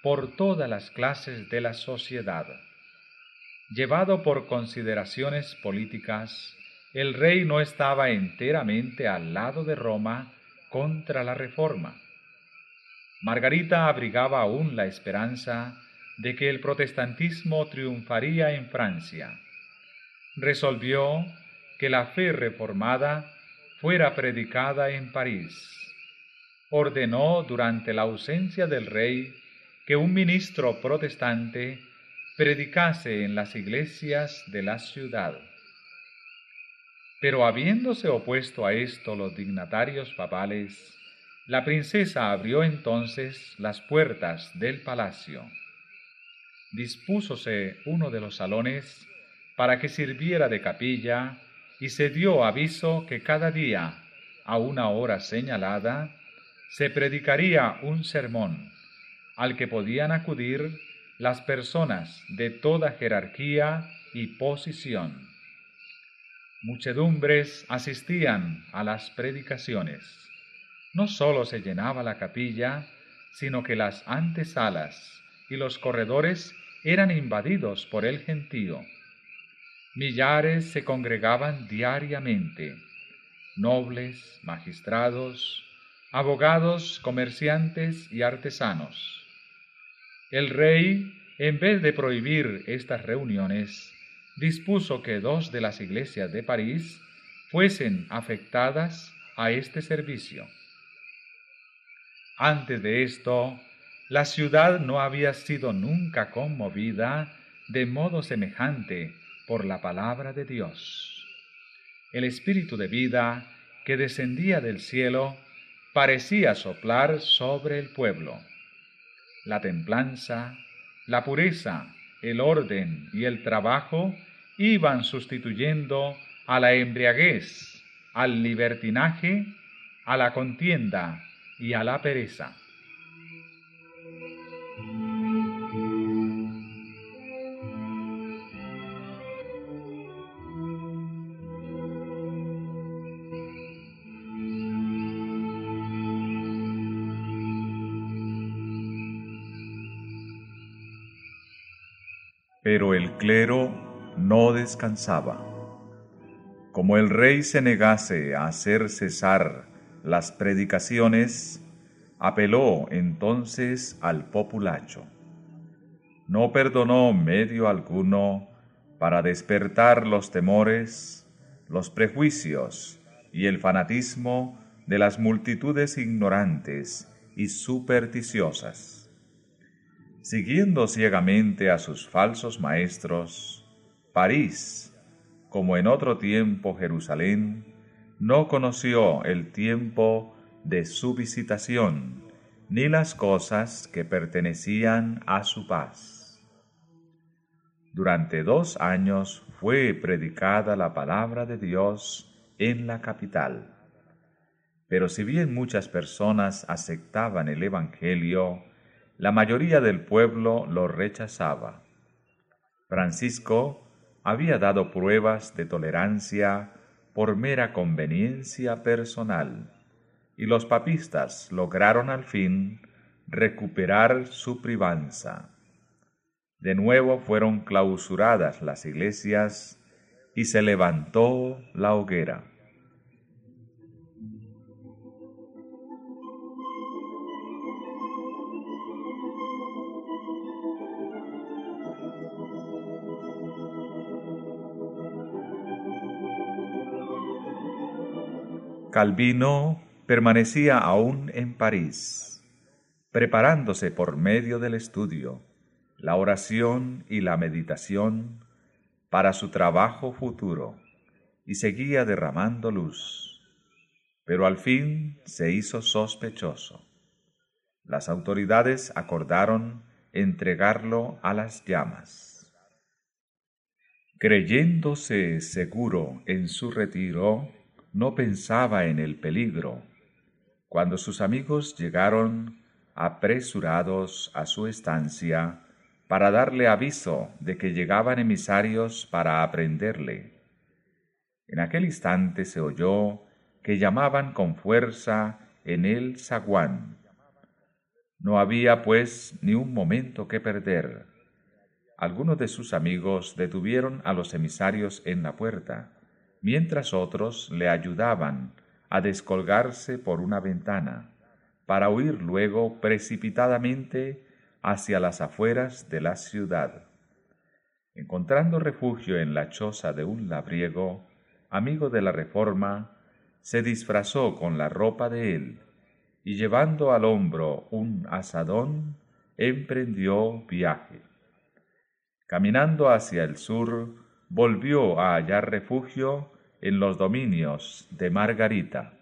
por todas las clases de la sociedad. Llevado por consideraciones políticas, el rey no estaba enteramente al lado de Roma contra la reforma. Margarita abrigaba aún la esperanza de que el protestantismo triunfaría en Francia. Resolvió que la fe reformada fuera predicada en París. Ordenó durante la ausencia del rey que un ministro protestante predicase en las iglesias de la ciudad. Pero habiéndose opuesto a esto los dignatarios papales, la princesa abrió entonces las puertas del palacio. Dispúsose uno de los salones para que sirviera de capilla y se dio aviso que cada día, a una hora señalada, se predicaría un sermón al que podían acudir las personas de toda jerarquía y posición. Muchedumbres asistían a las predicaciones. No sólo se llenaba la capilla, sino que las antesalas y los corredores eran invadidos por el gentío. Millares se congregaban diariamente, nobles, magistrados, abogados, comerciantes y artesanos. El rey, en vez de prohibir estas reuniones, dispuso que dos de las iglesias de París fuesen afectadas a este servicio. Antes de esto, la ciudad no había sido nunca conmovida de modo semejante por la palabra de Dios. El espíritu de vida que descendía del cielo parecía soplar sobre el pueblo. La templanza, la pureza, el orden y el trabajo iban sustituyendo a la embriaguez, al libertinaje, a la contienda y a la pereza. Pero el clero no descansaba. Como el rey se negase a hacer cesar las predicaciones, apeló entonces al populacho. No perdonó medio alguno para despertar los temores, los prejuicios y el fanatismo de las multitudes ignorantes y supersticiosas. Siguiendo ciegamente a sus falsos maestros, París, como en otro tiempo Jerusalén, no conoció el tiempo de su visitación, ni las cosas que pertenecían a su paz. Durante dos años fue predicada la palabra de Dios en la capital. Pero si bien muchas personas aceptaban el Evangelio, la mayoría del pueblo lo rechazaba. Francisco había dado pruebas de tolerancia por mera conveniencia personal, y los papistas lograron al fin recuperar su privanza. De nuevo fueron clausuradas las iglesias y se levantó la hoguera. Calvino permanecía aún en París, preparándose por medio del estudio, la oración y la meditación para su trabajo futuro, y seguía derramando luz. Pero al fin se hizo sospechoso. Las autoridades acordaron entregarlo a las llamas. Creyéndose seguro en su retiro, no pensaba en el peligro. Cuando sus amigos llegaron apresurados a su estancia para darle aviso de que llegaban emisarios para aprenderle. En aquel instante se oyó que llamaban con fuerza en el zaguán. No había, pues, ni un momento que perder. Algunos de sus amigos detuvieron a los emisarios en la puerta mientras otros le ayudaban a descolgarse por una ventana, para huir luego precipitadamente hacia las afueras de la ciudad. Encontrando refugio en la choza de un labriego, amigo de la Reforma, se disfrazó con la ropa de él, y llevando al hombro un asadón, emprendió viaje. Caminando hacia el sur, volvió a hallar refugio en los dominios de Margarita.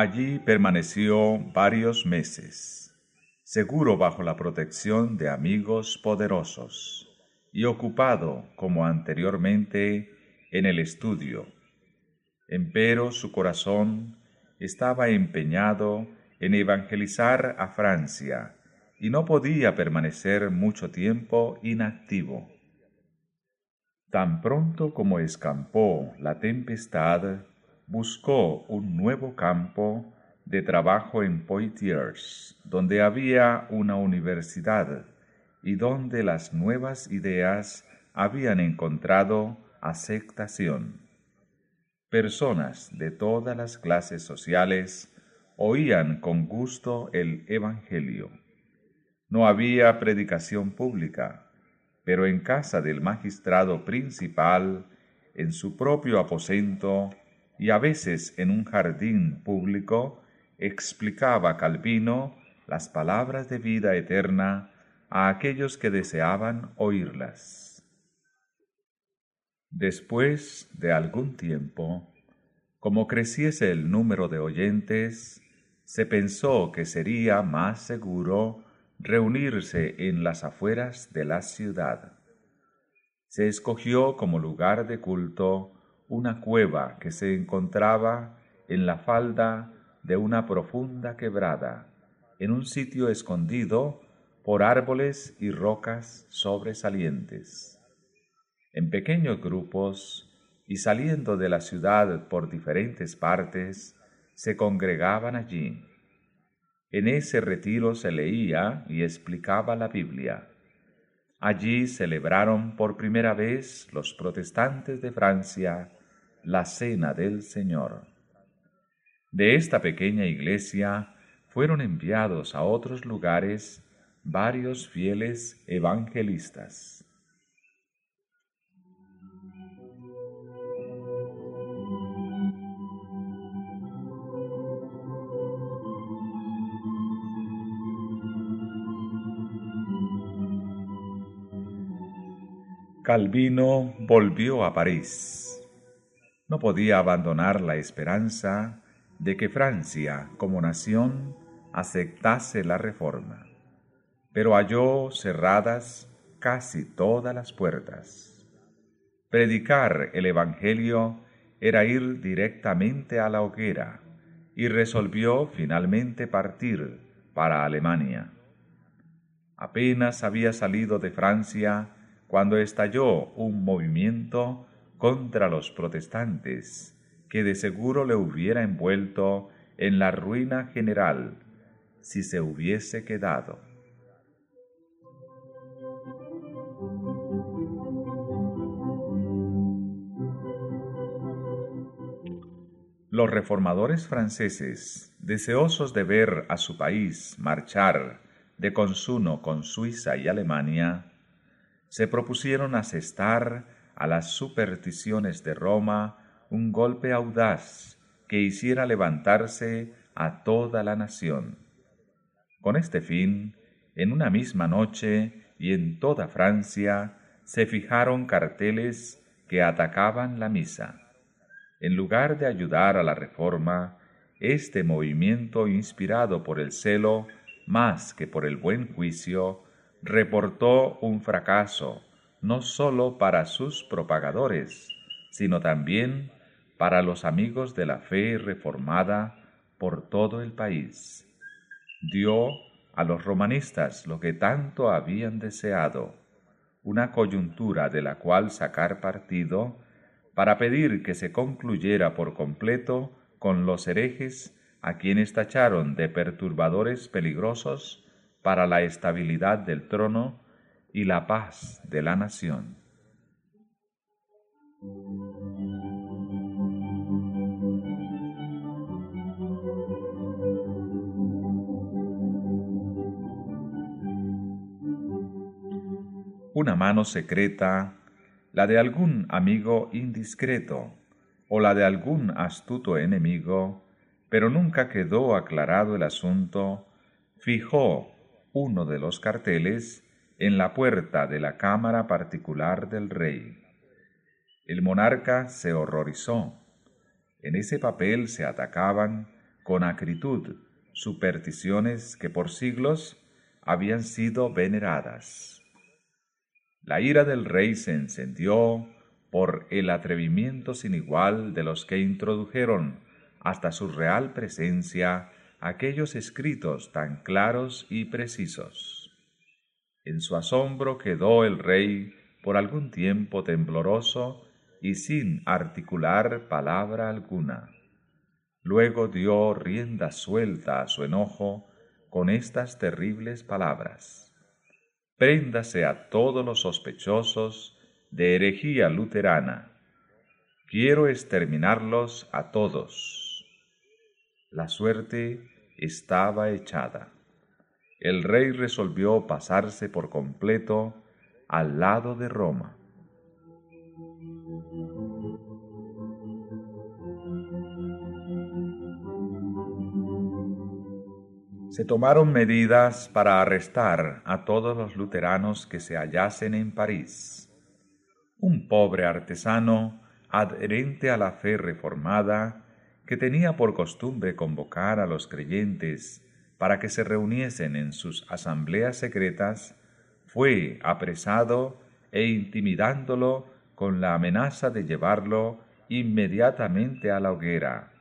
Allí permaneció varios meses, seguro bajo la protección de amigos poderosos y ocupado, como anteriormente, en el estudio. Empero su corazón estaba empeñado en evangelizar a Francia y no podía permanecer mucho tiempo inactivo. Tan pronto como escampó la tempestad, buscó un nuevo campo de trabajo en Poitiers, donde había una universidad y donde las nuevas ideas habían encontrado aceptación. Personas de todas las clases sociales oían con gusto el Evangelio. No había predicación pública, pero en casa del magistrado principal, en su propio aposento, y a veces en un jardín público explicaba Calvino las palabras de vida eterna a aquellos que deseaban oírlas. Después de algún tiempo, como creciese el número de oyentes, se pensó que sería más seguro reunirse en las afueras de la ciudad. Se escogió como lugar de culto una cueva que se encontraba en la falda de una profunda quebrada, en un sitio escondido por árboles y rocas sobresalientes. En pequeños grupos y saliendo de la ciudad por diferentes partes, se congregaban allí. En ese retiro se leía y explicaba la Biblia. Allí celebraron por primera vez los protestantes de Francia la Cena del Señor. De esta pequeña iglesia fueron enviados a otros lugares varios fieles evangelistas. Calvino volvió a París. No podía abandonar la esperanza de que Francia, como nación, aceptase la reforma, pero halló cerradas casi todas las puertas. Predicar el Evangelio era ir directamente a la hoguera y resolvió finalmente partir para Alemania. Apenas había salido de Francia cuando estalló un movimiento contra los protestantes que de seguro le hubiera envuelto en la ruina general si se hubiese quedado. Los reformadores franceses, deseosos de ver a su país marchar de consuno con Suiza y Alemania, se propusieron asestar a las supersticiones de Roma un golpe audaz que hiciera levantarse a toda la nación. Con este fin, en una misma noche y en toda Francia se fijaron carteles que atacaban la misa. En lugar de ayudar a la reforma, este movimiento inspirado por el celo más que por el buen juicio, reportó un fracaso no sólo para sus propagadores, sino también para los amigos de la fe reformada por todo el país. Dio a los romanistas lo que tanto habían deseado, una coyuntura de la cual sacar partido para pedir que se concluyera por completo con los herejes a quienes tacharon de perturbadores peligrosos para la estabilidad del trono y la paz de la nación. Una mano secreta, la de algún amigo indiscreto o la de algún astuto enemigo, pero nunca quedó aclarado el asunto, fijó uno de los carteles en la puerta de la cámara particular del rey. El monarca se horrorizó. En ese papel se atacaban con acritud supersticiones que por siglos habían sido veneradas. La ira del rey se encendió por el atrevimiento sin igual de los que introdujeron hasta su real presencia aquellos escritos tan claros y precisos. En su asombro quedó el rey por algún tiempo tembloroso y sin articular palabra alguna. Luego dio rienda suelta a su enojo con estas terribles palabras. Préndase a todos los sospechosos de herejía luterana. Quiero exterminarlos a todos la suerte estaba echada. El rey resolvió pasarse por completo al lado de Roma. Se tomaron medidas para arrestar a todos los luteranos que se hallasen en París. Un pobre artesano, adherente a la fe reformada, que tenía por costumbre convocar a los creyentes para que se reuniesen en sus asambleas secretas, fue apresado e intimidándolo con la amenaza de llevarlo inmediatamente a la hoguera,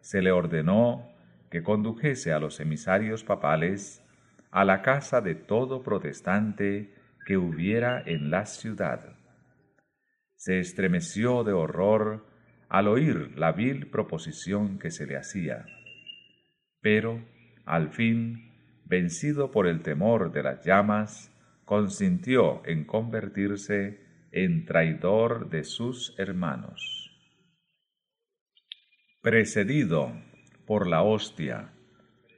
se le ordenó que condujese a los emisarios papales a la casa de todo protestante que hubiera en la ciudad. Se estremeció de horror al oír la vil proposición que se le hacía. Pero, al fin, vencido por el temor de las llamas, consintió en convertirse en traidor de sus hermanos. Precedido por la hostia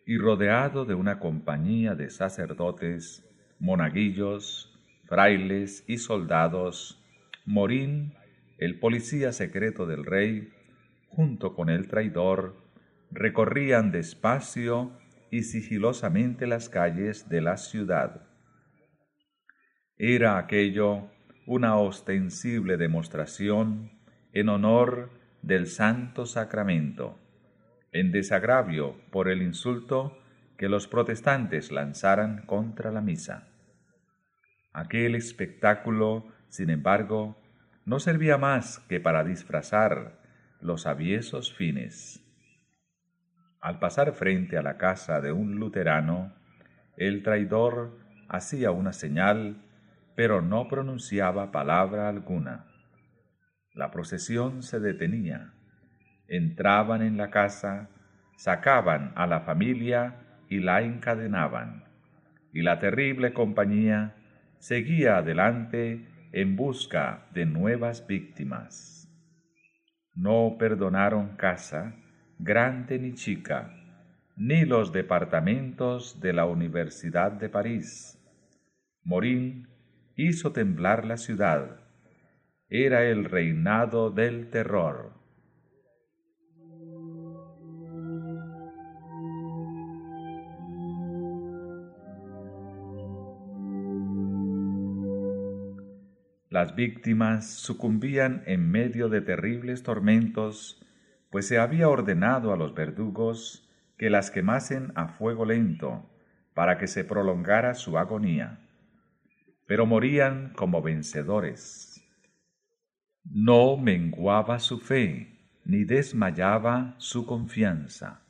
y rodeado de una compañía de sacerdotes, monaguillos, frailes y soldados, Morín, el policía secreto del rey, junto con el traidor, recorrían despacio y sigilosamente las calles de la ciudad. Era aquello una ostensible demostración en honor del santo sacramento en desagravio por el insulto que los protestantes lanzaran contra la misa. Aquel espectáculo, sin embargo, no servía más que para disfrazar los aviesos fines. Al pasar frente a la casa de un luterano, el traidor hacía una señal, pero no pronunciaba palabra alguna. La procesión se detenía entraban en la casa, sacaban a la familia y la encadenaban, y la terrible compañía seguía adelante en busca de nuevas víctimas. No perdonaron casa, grande ni chica, ni los departamentos de la Universidad de París. Morín hizo temblar la ciudad. Era el reinado del terror. Las víctimas sucumbían en medio de terribles tormentos, pues se había ordenado a los verdugos que las quemasen a fuego lento para que se prolongara su agonía. Pero morían como vencedores. No menguaba su fe, ni desmayaba su confianza.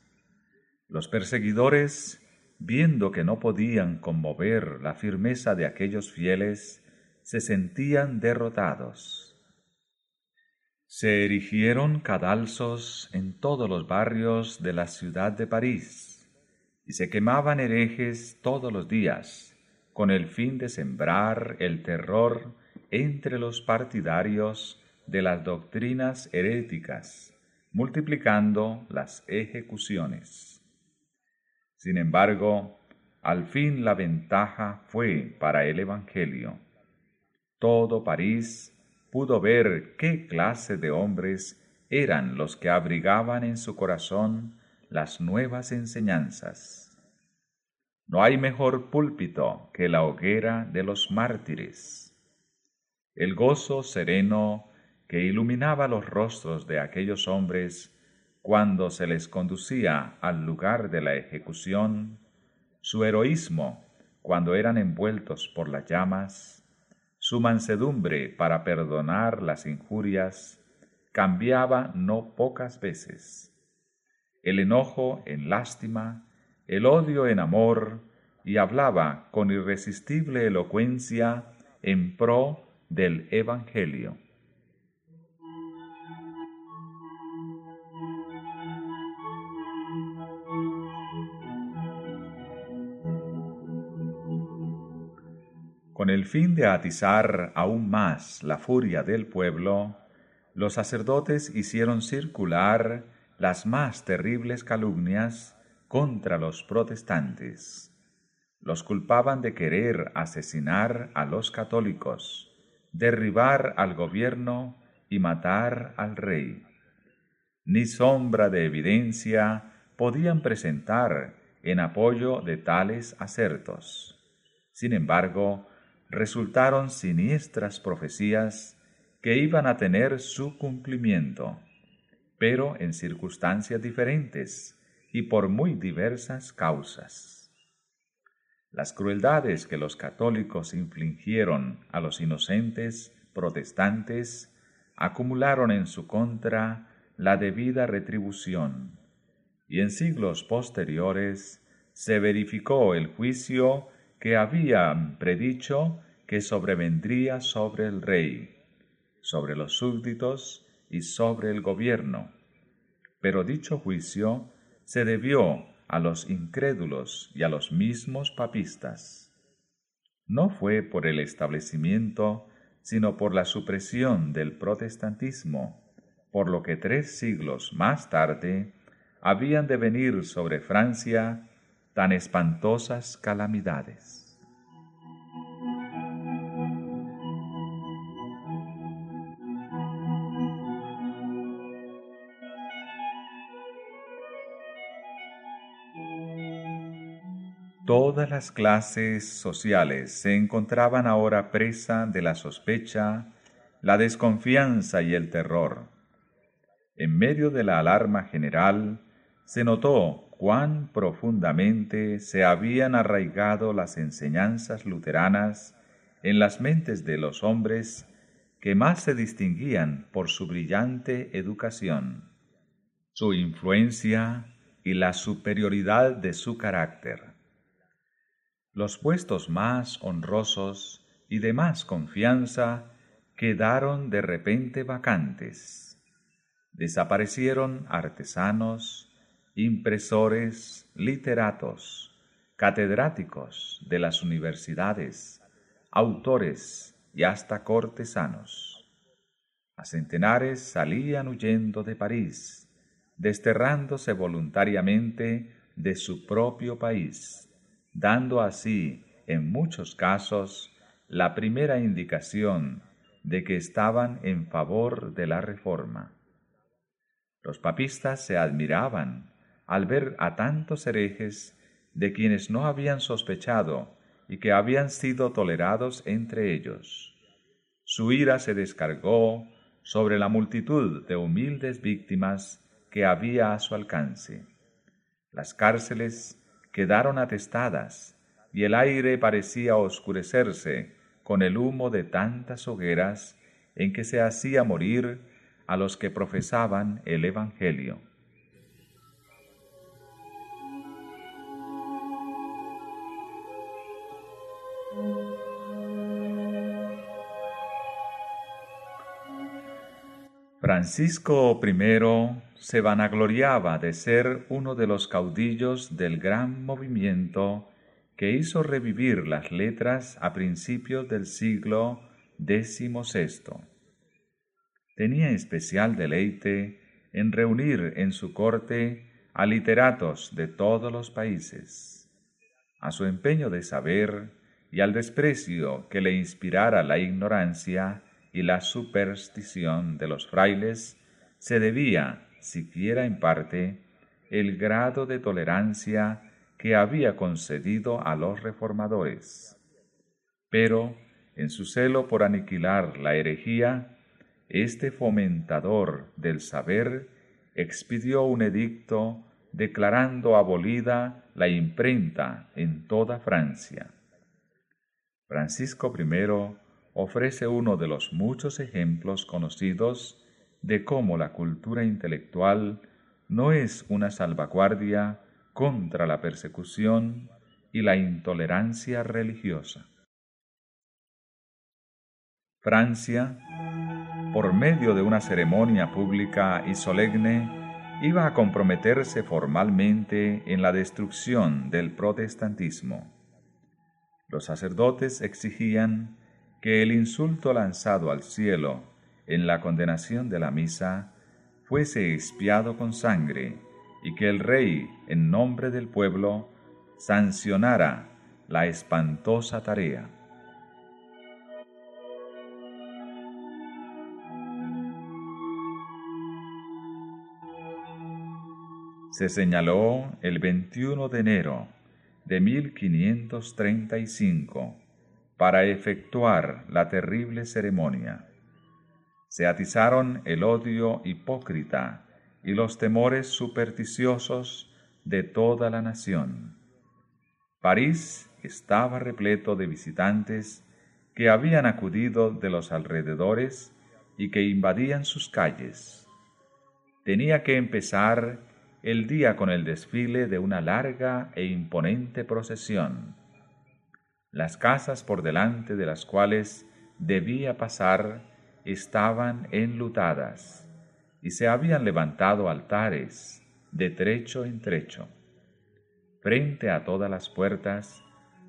Los perseguidores, viendo que no podían conmover la firmeza de aquellos fieles, se sentían derrotados. Se erigieron cadalzos en todos los barrios de la ciudad de París y se quemaban herejes todos los días con el fin de sembrar el terror entre los partidarios de las doctrinas heréticas, multiplicando las ejecuciones. Sin embargo, al fin la ventaja fue para el Evangelio todo París pudo ver qué clase de hombres eran los que abrigaban en su corazón las nuevas enseñanzas. No hay mejor púlpito que la hoguera de los mártires. El gozo sereno que iluminaba los rostros de aquellos hombres cuando se les conducía al lugar de la ejecución, su heroísmo cuando eran envueltos por las llamas, su mansedumbre para perdonar las injurias cambiaba no pocas veces. El enojo en lástima, el odio en amor, y hablaba con irresistible elocuencia en pro del Evangelio. Con el fin de atizar aún más la furia del pueblo, los sacerdotes hicieron circular las más terribles calumnias contra los protestantes. Los culpaban de querer asesinar a los católicos, derribar al gobierno y matar al rey. Ni sombra de evidencia podían presentar en apoyo de tales acertos. Sin embargo, resultaron siniestras profecías que iban a tener su cumplimiento, pero en circunstancias diferentes y por muy diversas causas. Las crueldades que los católicos infligieron a los inocentes protestantes acumularon en su contra la debida retribución, y en siglos posteriores se verificó el juicio que habían predicho que sobrevendría sobre el rey, sobre los súbditos y sobre el gobierno. Pero dicho juicio se debió a los incrédulos y a los mismos papistas. No fue por el establecimiento, sino por la supresión del protestantismo, por lo que tres siglos más tarde habían de venir sobre Francia tan espantosas calamidades. Todas las clases sociales se encontraban ahora presa de la sospecha, la desconfianza y el terror. En medio de la alarma general, se notó cuán profundamente se habían arraigado las enseñanzas luteranas en las mentes de los hombres que más se distinguían por su brillante educación, su influencia y la superioridad de su carácter. Los puestos más honrosos y de más confianza quedaron de repente vacantes. Desaparecieron artesanos, impresores, literatos, catedráticos de las universidades, autores y hasta cortesanos. A centenares salían huyendo de París, desterrándose voluntariamente de su propio país dando así, en muchos casos, la primera indicación de que estaban en favor de la reforma. Los papistas se admiraban al ver a tantos herejes de quienes no habían sospechado y que habían sido tolerados entre ellos. Su ira se descargó sobre la multitud de humildes víctimas que había a su alcance. Las cárceles quedaron atestadas, y el aire parecía oscurecerse con el humo de tantas hogueras en que se hacía morir a los que profesaban el Evangelio. Francisco I se vanagloriaba de ser uno de los caudillos del gran movimiento que hizo revivir las letras a principios del siglo XVI. Tenía especial deleite en reunir en su corte a literatos de todos los países. A su empeño de saber y al desprecio que le inspirara la ignorancia, y la superstición de los frailes se debía, siquiera en parte, el grado de tolerancia que había concedido a los reformadores. Pero, en su celo por aniquilar la herejía, este fomentador del saber expidió un edicto declarando abolida la imprenta en toda Francia. Francisco I ofrece uno de los muchos ejemplos conocidos de cómo la cultura intelectual no es una salvaguardia contra la persecución y la intolerancia religiosa. Francia, por medio de una ceremonia pública y solemne, iba a comprometerse formalmente en la destrucción del protestantismo. Los sacerdotes exigían que el insulto lanzado al cielo en la condenación de la misa fuese expiado con sangre y que el rey, en nombre del pueblo, sancionara la espantosa tarea. Se señaló el 21 de enero de 1535 para efectuar la terrible ceremonia. Se atizaron el odio hipócrita y los temores supersticiosos de toda la nación. París estaba repleto de visitantes que habían acudido de los alrededores y que invadían sus calles. Tenía que empezar el día con el desfile de una larga e imponente procesión. Las casas por delante de las cuales debía pasar estaban enlutadas y se habían levantado altares de trecho en trecho. Frente a todas las puertas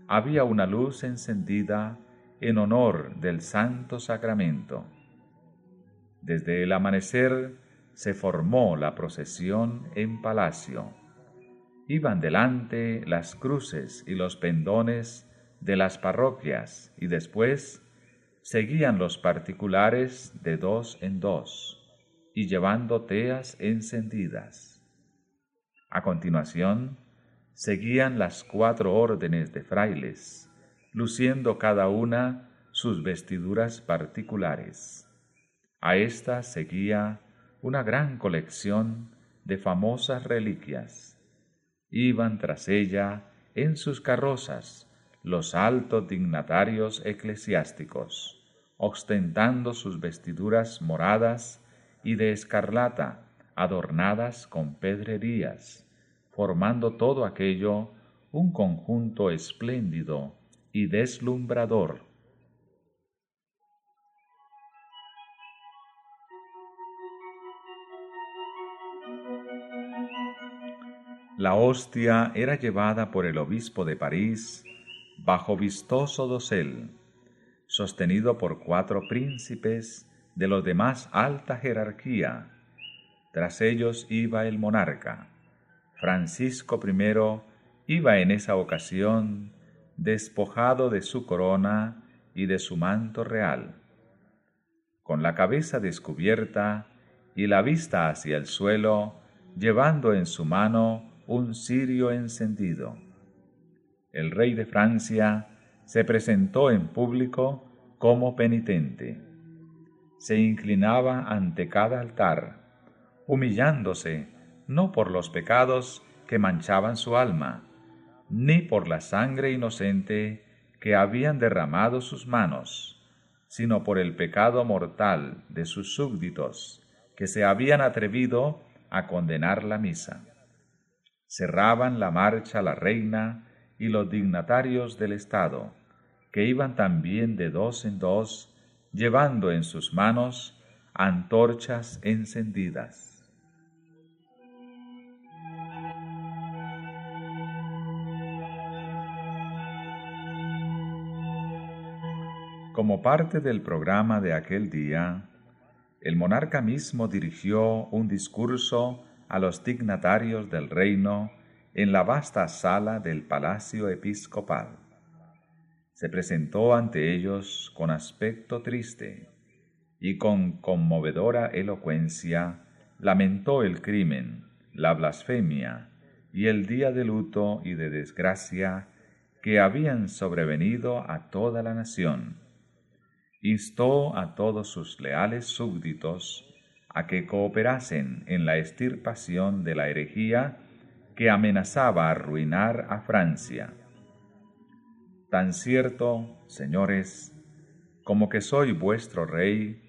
había una luz encendida en honor del Santo Sacramento. Desde el amanecer se formó la procesión en palacio. Iban delante las cruces y los pendones de las parroquias y después seguían los particulares de dos en dos y llevando teas encendidas. A continuación, seguían las cuatro órdenes de frailes, luciendo cada una sus vestiduras particulares. A esta seguía una gran colección de famosas reliquias. Iban tras ella en sus carrozas los altos dignatarios eclesiásticos, ostentando sus vestiduras moradas y de escarlata, adornadas con pedrerías, formando todo aquello un conjunto espléndido y deslumbrador. La hostia era llevada por el obispo de París bajo vistoso dosel, sostenido por cuatro príncipes de los de más alta jerarquía. Tras ellos iba el monarca. Francisco I iba en esa ocasión despojado de su corona y de su manto real, con la cabeza descubierta y la vista hacia el suelo, llevando en su mano un cirio encendido. El rey de Francia se presentó en público como penitente se inclinaba ante cada altar, humillándose no por los pecados que manchaban su alma, ni por la sangre inocente que habían derramado sus manos, sino por el pecado mortal de sus súbditos que se habían atrevido a condenar la misa. Cerraban la marcha la reina y los dignatarios del Estado, que iban también de dos en dos llevando en sus manos antorchas encendidas. Como parte del programa de aquel día, el monarca mismo dirigió un discurso a los dignatarios del reino en la vasta sala del palacio episcopal se presentó ante ellos con aspecto triste y con conmovedora elocuencia lamentó el crimen, la blasfemia y el día de luto y de desgracia que habían sobrevenido a toda la nación. Instó a todos sus leales súbditos a que cooperasen en la extirpación de la herejía que amenazaba arruinar a Francia Tan cierto, señores, como que soy vuestro rey,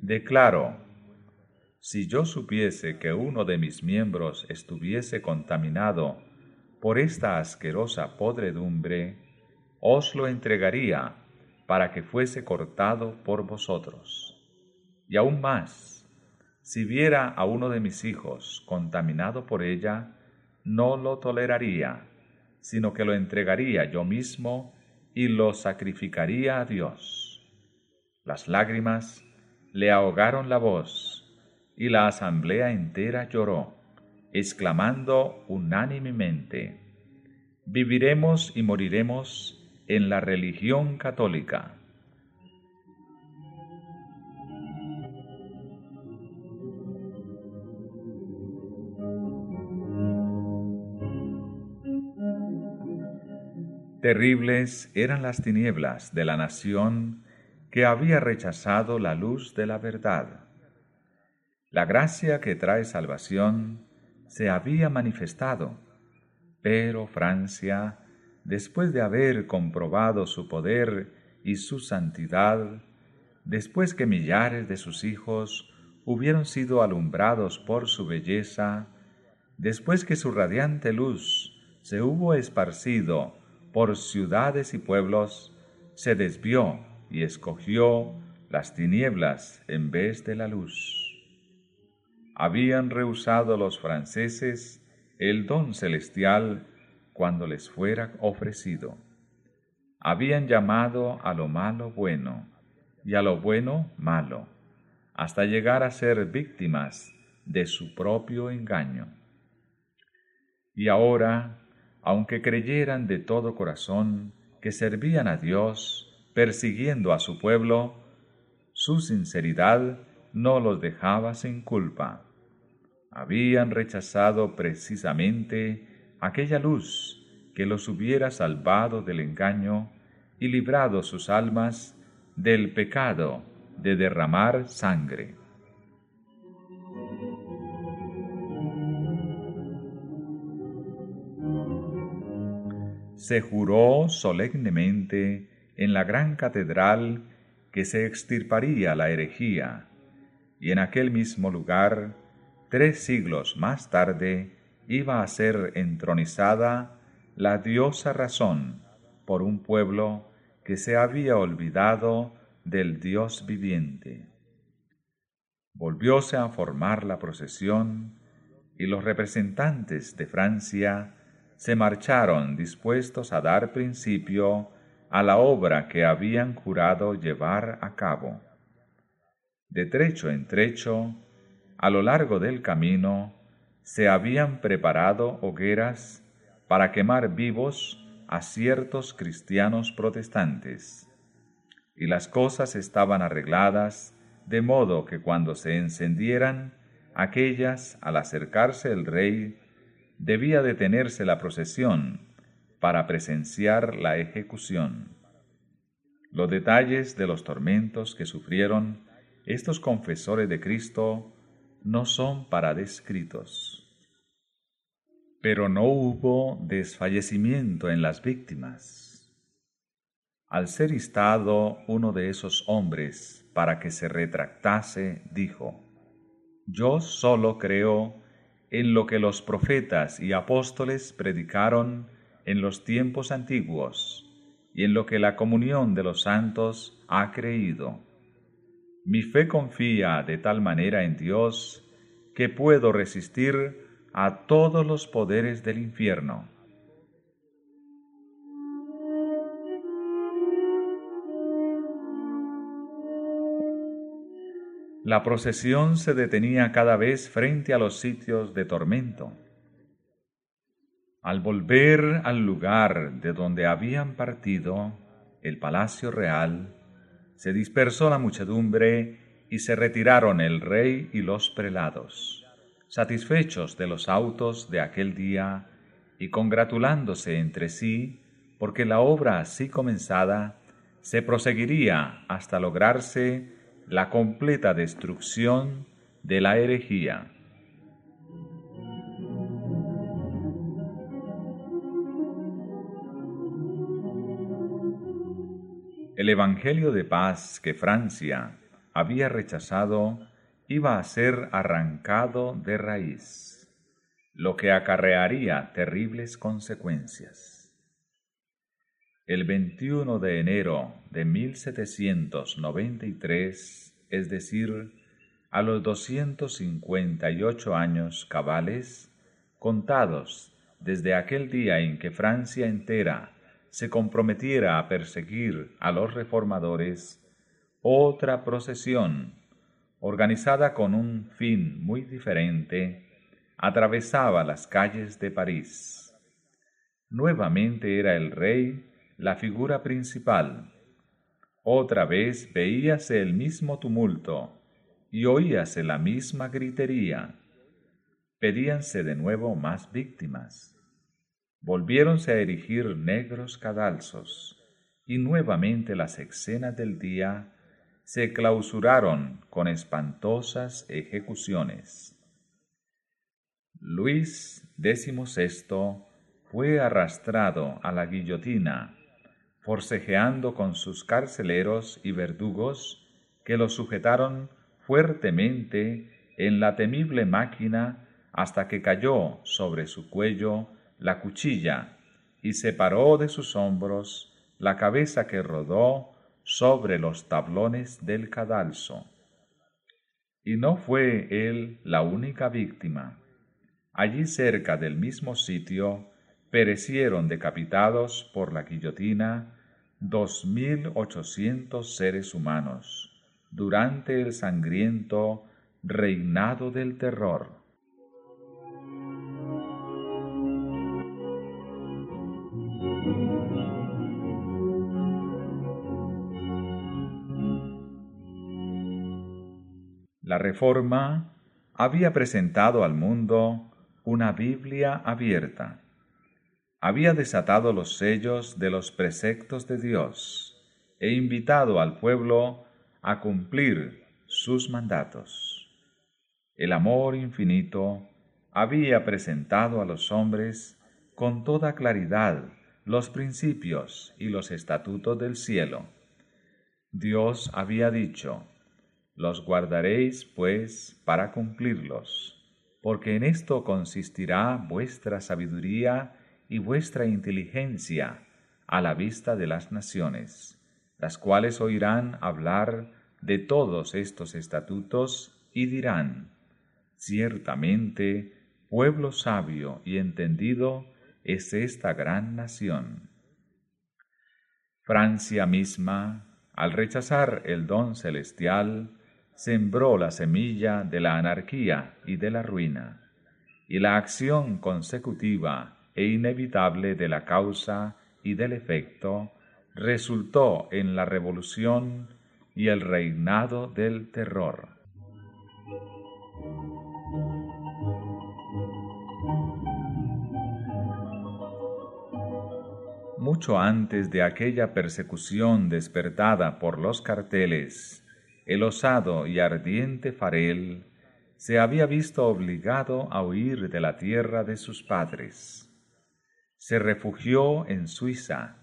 declaro, si yo supiese que uno de mis miembros estuviese contaminado por esta asquerosa podredumbre, os lo entregaría para que fuese cortado por vosotros. Y aún más, si viera a uno de mis hijos contaminado por ella, no lo toleraría, sino que lo entregaría yo mismo y lo sacrificaría a Dios. Las lágrimas le ahogaron la voz y la asamblea entera lloró, exclamando unánimemente, viviremos y moriremos en la religión católica. Terribles eran las tinieblas de la nación que había rechazado la luz de la verdad. La gracia que trae salvación se había manifestado, pero Francia, después de haber comprobado su poder y su santidad, después que millares de sus hijos hubieron sido alumbrados por su belleza, después que su radiante luz se hubo esparcido por ciudades y pueblos, se desvió y escogió las tinieblas en vez de la luz. Habían rehusado los franceses el don celestial cuando les fuera ofrecido. Habían llamado a lo malo bueno y a lo bueno malo, hasta llegar a ser víctimas de su propio engaño. Y ahora, aunque creyeran de todo corazón que servían a Dios, persiguiendo a su pueblo, su sinceridad no los dejaba sin culpa. Habían rechazado precisamente aquella luz que los hubiera salvado del engaño y librado sus almas del pecado de derramar sangre. Se juró solemnemente en la gran catedral que se extirparía la herejía, y en aquel mismo lugar, tres siglos más tarde, iba a ser entronizada la diosa razón por un pueblo que se había olvidado del Dios viviente. Volvióse a formar la procesión y los representantes de Francia se marcharon dispuestos a dar principio a la obra que habían jurado llevar a cabo. De trecho en trecho, a lo largo del camino, se habían preparado hogueras para quemar vivos a ciertos cristianos protestantes. Y las cosas estaban arregladas de modo que cuando se encendieran, aquellas, al acercarse el rey, debía detenerse la procesión para presenciar la ejecución. Los detalles de los tormentos que sufrieron estos confesores de Cristo no son para descritos. Pero no hubo desfallecimiento en las víctimas. Al ser instado uno de esos hombres para que se retractase, dijo, Yo solo creo en lo que los profetas y apóstoles predicaron en los tiempos antiguos y en lo que la comunión de los santos ha creído. Mi fe confía de tal manera en Dios que puedo resistir a todos los poderes del infierno. La procesión se detenía cada vez frente a los sitios de tormento. Al volver al lugar de donde habían partido, el palacio real, se dispersó la muchedumbre y se retiraron el rey y los prelados satisfechos de los autos de aquel día y congratulándose entre sí, porque la obra así comenzada se proseguiría hasta lograrse la completa destrucción de la herejía. El Evangelio de paz que Francia había rechazado iba a ser arrancado de raíz, lo que acarrearía terribles consecuencias. El 21 de enero de 1793, es decir, a los 258 años cabales, contados desde aquel día en que Francia entera se comprometiera a perseguir a los reformadores, otra procesión organizada con un fin muy diferente, atravesaba las calles de París. Nuevamente era el rey la figura principal. Otra vez veíase el mismo tumulto y oíase la misma gritería. Pedíanse de nuevo más víctimas. Volviéronse a erigir negros cadalzos, y nuevamente las escenas del día se clausuraron con espantosas ejecuciones. Luis XVI fue arrastrado a la guillotina, forcejeando con sus carceleros y verdugos que lo sujetaron fuertemente en la temible máquina hasta que cayó sobre su cuello la cuchilla y separó de sus hombros la cabeza que rodó sobre los tablones del cadalso. Y no fue él la única víctima. Allí cerca del mismo sitio perecieron decapitados por la guillotina dos mil ochocientos seres humanos durante el sangriento reinado del terror. La Reforma había presentado al mundo una Biblia abierta. Había desatado los sellos de los preceptos de Dios e invitado al pueblo a cumplir sus mandatos. El amor infinito había presentado a los hombres con toda claridad los principios y los estatutos del cielo. Dios había dicho, los guardaréis, pues, para cumplirlos, porque en esto consistirá vuestra sabiduría y vuestra inteligencia a la vista de las naciones, las cuales oirán hablar de todos estos estatutos y dirán, ciertamente, pueblo sabio y entendido es esta gran nación. Francia misma, al rechazar el don celestial, sembró la semilla de la anarquía y de la ruina, y la acción consecutiva e inevitable de la causa y del efecto resultó en la revolución y el reinado del terror. Mucho antes de aquella persecución despertada por los carteles el osado y ardiente Farel se había visto obligado a huir de la tierra de sus padres. Se refugió en Suiza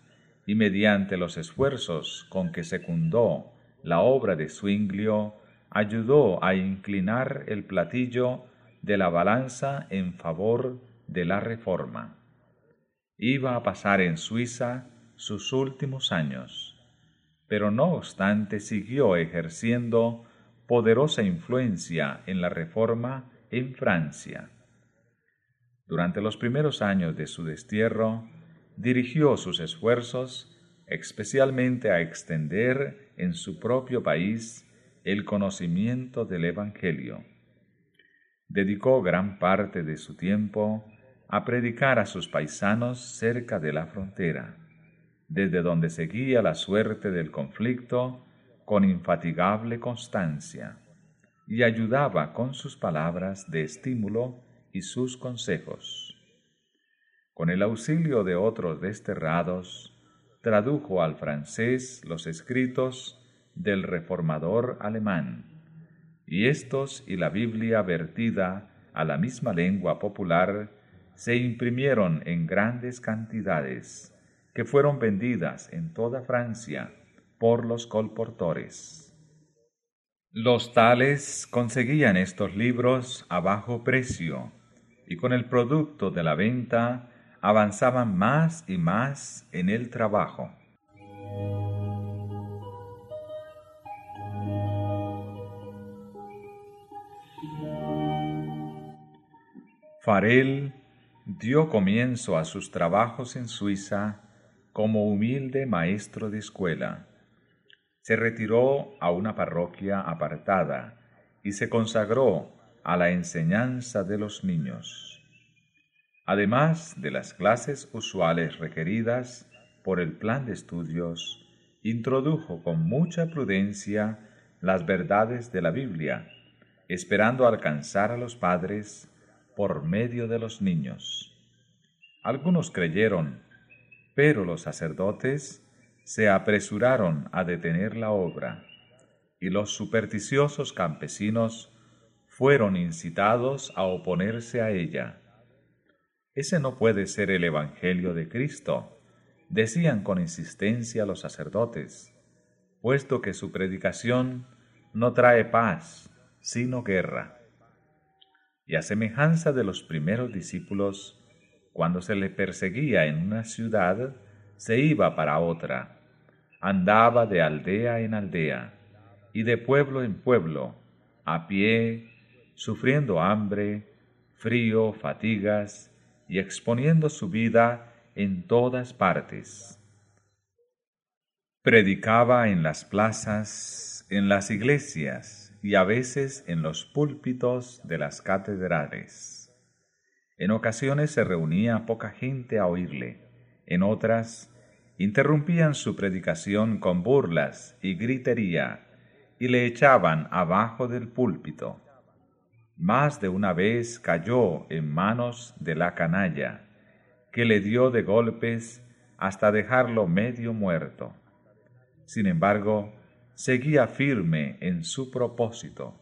y mediante los esfuerzos con que secundó la obra de Zwinglio, ayudó a inclinar el platillo de la balanza en favor de la reforma. Iba a pasar en Suiza sus últimos años pero no obstante siguió ejerciendo poderosa influencia en la reforma en Francia. Durante los primeros años de su destierro, dirigió sus esfuerzos especialmente a extender en su propio país el conocimiento del Evangelio. Dedicó gran parte de su tiempo a predicar a sus paisanos cerca de la frontera desde donde seguía la suerte del conflicto con infatigable constancia y ayudaba con sus palabras de estímulo y sus consejos. Con el auxilio de otros desterrados, tradujo al francés los escritos del reformador alemán, y estos y la Biblia vertida a la misma lengua popular se imprimieron en grandes cantidades que fueron vendidas en toda Francia por los colportores. Los tales conseguían estos libros a bajo precio y con el producto de la venta avanzaban más y más en el trabajo. Farel dio comienzo a sus trabajos en Suiza como humilde maestro de escuela. Se retiró a una parroquia apartada y se consagró a la enseñanza de los niños. Además de las clases usuales requeridas por el plan de estudios, introdujo con mucha prudencia las verdades de la Biblia, esperando alcanzar a los padres por medio de los niños. Algunos creyeron pero los sacerdotes se apresuraron a detener la obra, y los supersticiosos campesinos fueron incitados a oponerse a ella. Ese no puede ser el Evangelio de Cristo, decían con insistencia los sacerdotes, puesto que su predicación no trae paz, sino guerra. y a semejanza de los primeros discípulos, cuando se le perseguía en una ciudad, se iba para otra, andaba de aldea en aldea y de pueblo en pueblo, a pie, sufriendo hambre, frío, fatigas y exponiendo su vida en todas partes. Predicaba en las plazas, en las iglesias y a veces en los púlpitos de las catedrales. En ocasiones se reunía poca gente a oírle, en otras interrumpían su predicación con burlas y gritería y le echaban abajo del púlpito. Más de una vez cayó en manos de la canalla, que le dio de golpes hasta dejarlo medio muerto. Sin embargo, seguía firme en su propósito.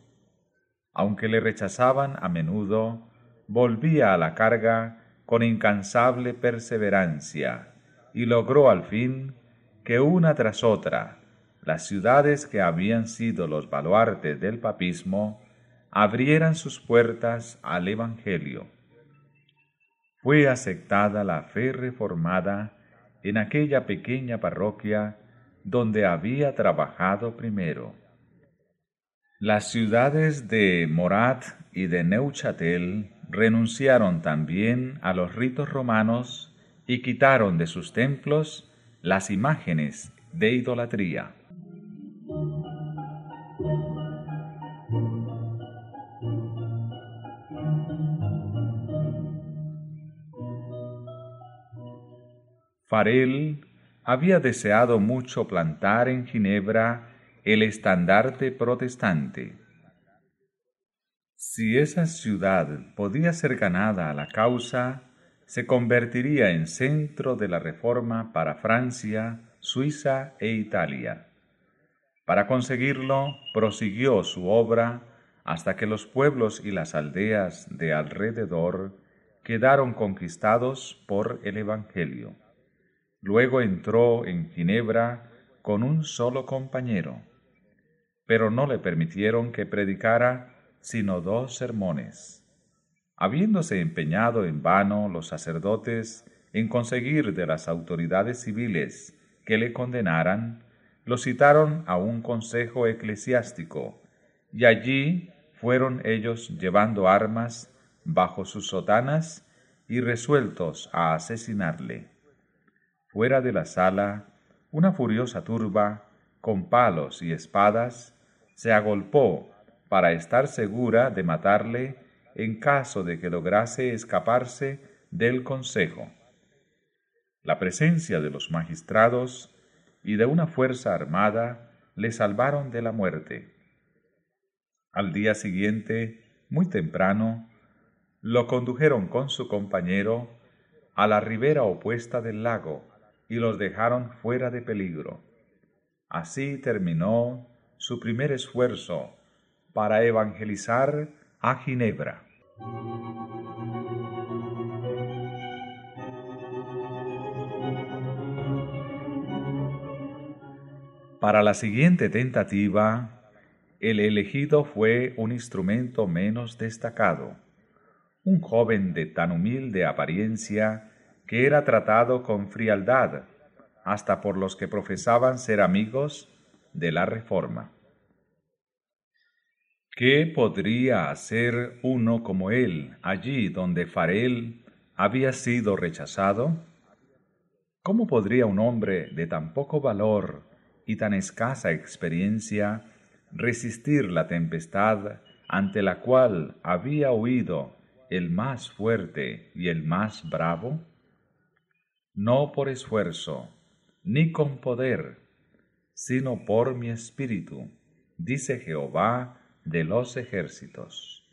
Aunque le rechazaban a menudo, volvía a la carga con incansable perseverancia y logró al fin que una tras otra las ciudades que habían sido los baluartes del papismo abrieran sus puertas al Evangelio. Fue aceptada la fe reformada en aquella pequeña parroquia donde había trabajado primero. Las ciudades de Morat y de Neuchâtel renunciaron también a los ritos romanos y quitaron de sus templos las imágenes de idolatría. Farel había deseado mucho plantar en Ginebra el estandarte protestante. Si esa ciudad podía ser ganada a la causa, se convertiría en centro de la reforma para Francia, Suiza e Italia. Para conseguirlo, prosiguió su obra hasta que los pueblos y las aldeas de alrededor quedaron conquistados por el Evangelio. Luego entró en Ginebra con un solo compañero, pero no le permitieron que predicara sino dos sermones. Habiéndose empeñado en vano los sacerdotes en conseguir de las autoridades civiles que le condenaran, lo citaron a un consejo eclesiástico, y allí fueron ellos llevando armas bajo sus sotanas y resueltos a asesinarle. Fuera de la sala, una furiosa turba, con palos y espadas, se agolpó para estar segura de matarle en caso de que lograse escaparse del consejo. La presencia de los magistrados y de una fuerza armada le salvaron de la muerte. Al día siguiente, muy temprano, lo condujeron con su compañero a la ribera opuesta del lago, y los dejaron fuera de peligro. Así terminó su primer esfuerzo para evangelizar a Ginebra. Para la siguiente tentativa, el elegido fue un instrumento menos destacado, un joven de tan humilde apariencia que era tratado con frialdad hasta por los que profesaban ser amigos de la Reforma. ¿Qué podría hacer uno como él allí donde Farel había sido rechazado? ¿Cómo podría un hombre de tan poco valor y tan escasa experiencia resistir la tempestad ante la cual había huido el más fuerte y el más bravo? No por esfuerzo, ni con poder, sino por mi espíritu, dice Jehová de los ejércitos.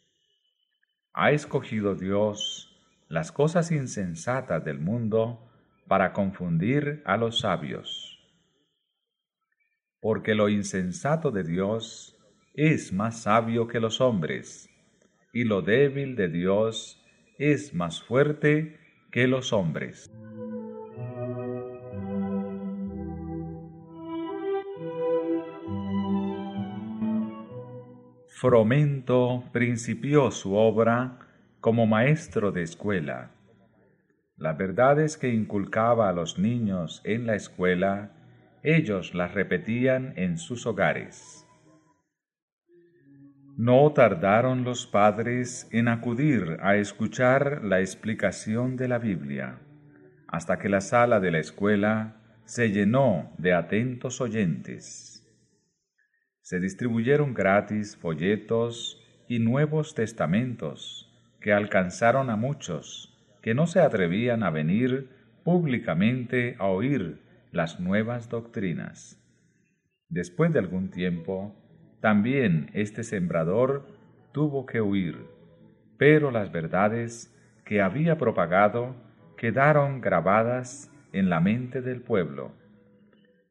Ha escogido Dios las cosas insensatas del mundo para confundir a los sabios. Porque lo insensato de Dios es más sabio que los hombres, y lo débil de Dios es más fuerte que los hombres. Fromento principió su obra como maestro de escuela. Las verdades que inculcaba a los niños en la escuela, ellos las repetían en sus hogares. No tardaron los padres en acudir a escuchar la explicación de la Biblia, hasta que la sala de la escuela se llenó de atentos oyentes. Se distribuyeron gratis folletos y nuevos testamentos que alcanzaron a muchos que no se atrevían a venir públicamente a oír las nuevas doctrinas. Después de algún tiempo, también este sembrador tuvo que huir, pero las verdades que había propagado quedaron grabadas en la mente del pueblo.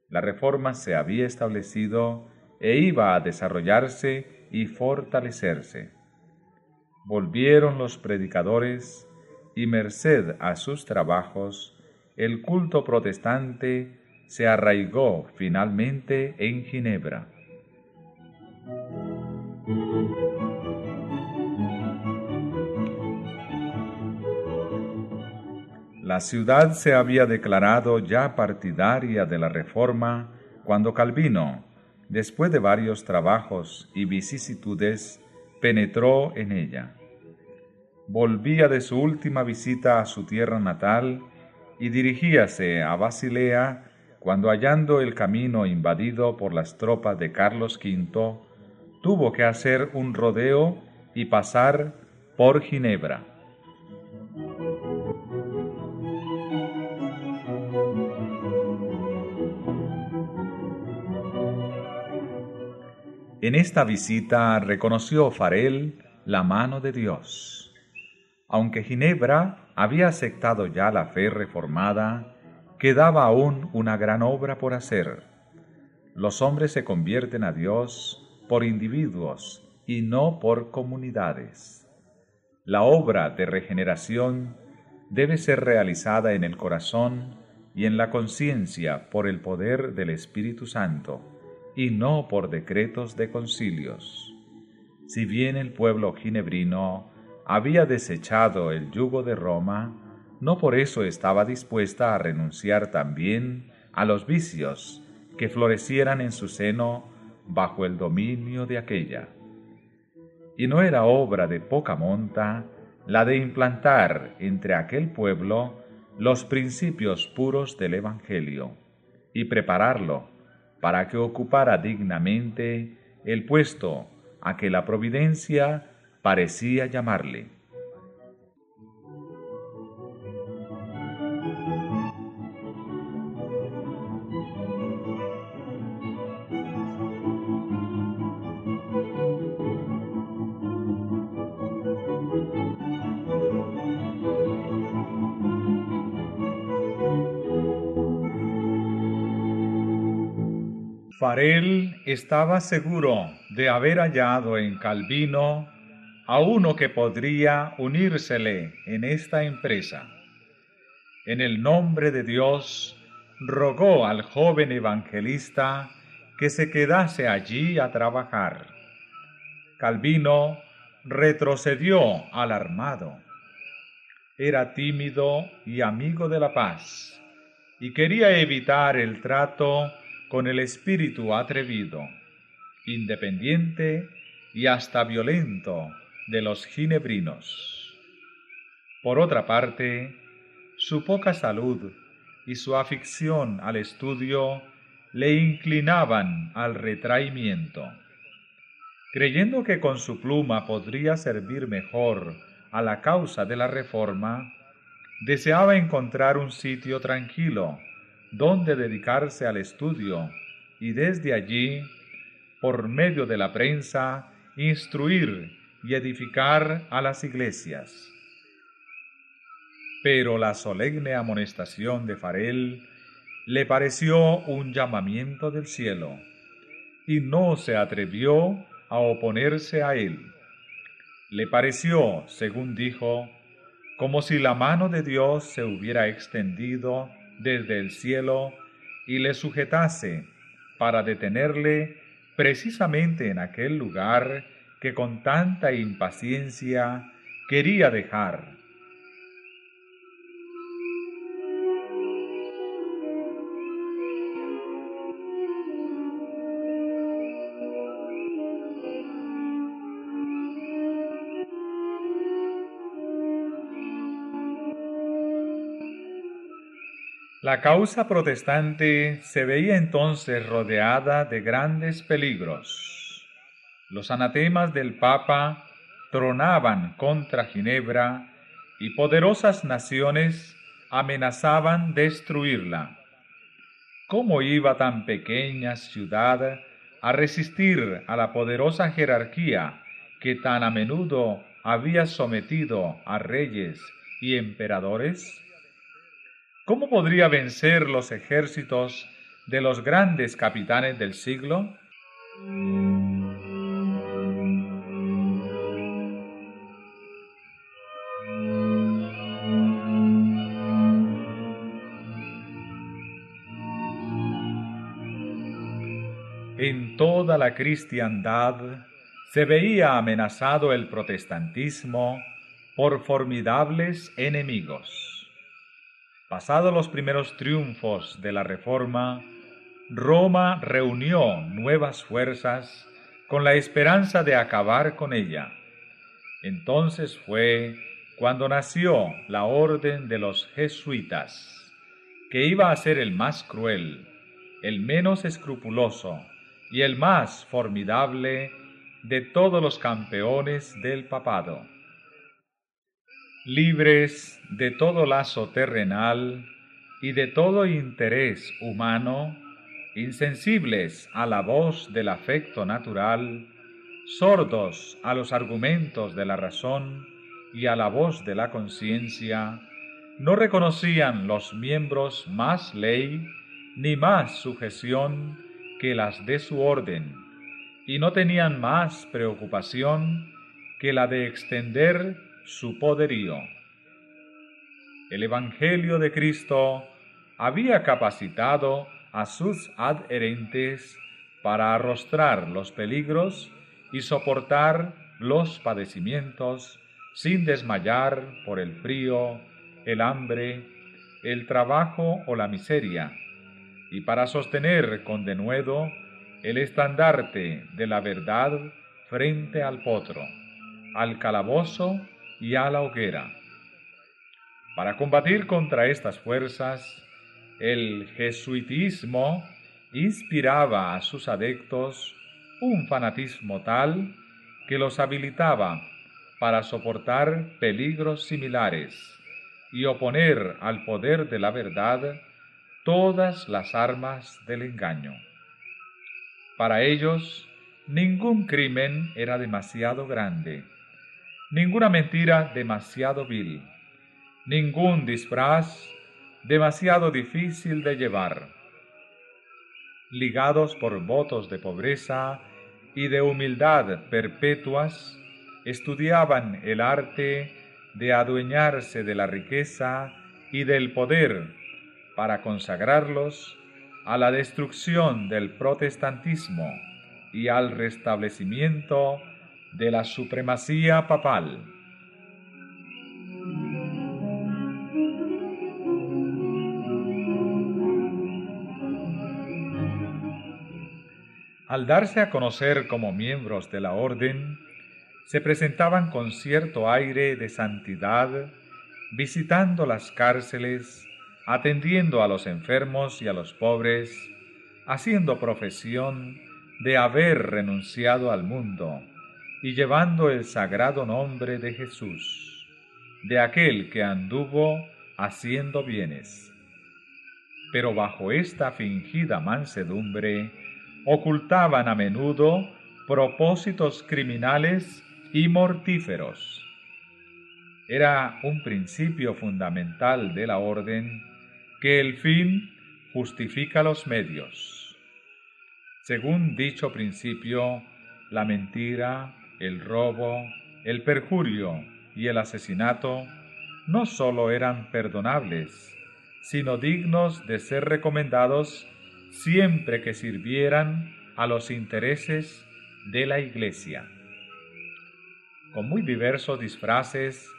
La reforma se había establecido e iba a desarrollarse y fortalecerse. Volvieron los predicadores y merced a sus trabajos, el culto protestante se arraigó finalmente en Ginebra. La ciudad se había declarado ya partidaria de la Reforma cuando Calvino, después de varios trabajos y vicisitudes, penetró en ella volvía de su última visita a su tierra natal y dirigíase a Basilea cuando hallando el camino invadido por las tropas de Carlos V, tuvo que hacer un rodeo y pasar por Ginebra. En esta visita reconoció Farel la mano de Dios aunque Ginebra había aceptado ya la fe reformada, quedaba aún una gran obra por hacer. Los hombres se convierten a Dios por individuos y no por comunidades. La obra de regeneración debe ser realizada en el corazón y en la conciencia por el poder del Espíritu Santo y no por decretos de concilios. Si bien el pueblo ginebrino había desechado el yugo de Roma, no por eso estaba dispuesta a renunciar también a los vicios que florecieran en su seno bajo el dominio de aquella. Y no era obra de poca monta la de implantar entre aquel pueblo los principios puros del Evangelio y prepararlo para que ocupara dignamente el puesto a que la providencia parecía llamarle. Farel estaba seguro de haber hallado en Calvino a uno que podría unírsele en esta empresa. En el nombre de Dios, rogó al joven evangelista que se quedase allí a trabajar. Calvino retrocedió alarmado. Era tímido y amigo de la paz, y quería evitar el trato con el espíritu atrevido, independiente y hasta violento de los ginebrinos. Por otra parte, su poca salud y su afición al estudio le inclinaban al retraimiento. Creyendo que con su pluma podría servir mejor a la causa de la reforma, deseaba encontrar un sitio tranquilo donde dedicarse al estudio y desde allí, por medio de la prensa, instruir y edificar a las iglesias. Pero la solemne amonestación de Farel le pareció un llamamiento del cielo, y no se atrevió a oponerse a él. Le pareció, según dijo, como si la mano de Dios se hubiera extendido desde el cielo y le sujetase para detenerle precisamente en aquel lugar que con tanta impaciencia quería dejar. La causa protestante se veía entonces rodeada de grandes peligros. Los anatemas del Papa tronaban contra Ginebra y poderosas naciones amenazaban destruirla. ¿Cómo iba tan pequeña ciudad a resistir a la poderosa jerarquía que tan a menudo había sometido a reyes y emperadores? ¿Cómo podría vencer los ejércitos de los grandes capitanes del siglo? En toda la cristiandad se veía amenazado el protestantismo por formidables enemigos. Pasados los primeros triunfos de la Reforma, Roma reunió nuevas fuerzas con la esperanza de acabar con ella. Entonces fue cuando nació la orden de los jesuitas, que iba a ser el más cruel, el menos escrupuloso y el más formidable de todos los campeones del papado libres de todo lazo terrenal y de todo interés humano, insensibles a la voz del afecto natural, sordos a los argumentos de la razón y a la voz de la conciencia, no reconocían los miembros más ley ni más sujeción que las de su orden, y no tenían más preocupación que la de extender su poderío. El Evangelio de Cristo había capacitado a sus adherentes para arrostrar los peligros y soportar los padecimientos sin desmayar por el frío, el hambre, el trabajo o la miseria, y para sostener con denuedo el estandarte de la verdad frente al potro, al calabozo y a la hoguera. Para combatir contra estas fuerzas, el jesuitismo inspiraba a sus adeptos un fanatismo tal que los habilitaba para soportar peligros similares y oponer al poder de la verdad todas las armas del engaño. Para ellos, ningún crimen era demasiado grande ninguna mentira demasiado vil, ningún disfraz demasiado difícil de llevar. Ligados por votos de pobreza y de humildad perpetuas, estudiaban el arte de adueñarse de la riqueza y del poder para consagrarlos a la destrucción del protestantismo y al restablecimiento de la supremacía papal. Al darse a conocer como miembros de la orden, se presentaban con cierto aire de santidad, visitando las cárceles, atendiendo a los enfermos y a los pobres, haciendo profesión de haber renunciado al mundo y llevando el sagrado nombre de Jesús, de aquel que anduvo haciendo bienes. Pero bajo esta fingida mansedumbre ocultaban a menudo propósitos criminales y mortíferos. Era un principio fundamental de la orden que el fin justifica los medios. Según dicho principio, la mentira, el robo, el perjurio y el asesinato no sólo eran perdonables, sino dignos de ser recomendados siempre que sirvieran a los intereses de la Iglesia. con muy diversos disfraces,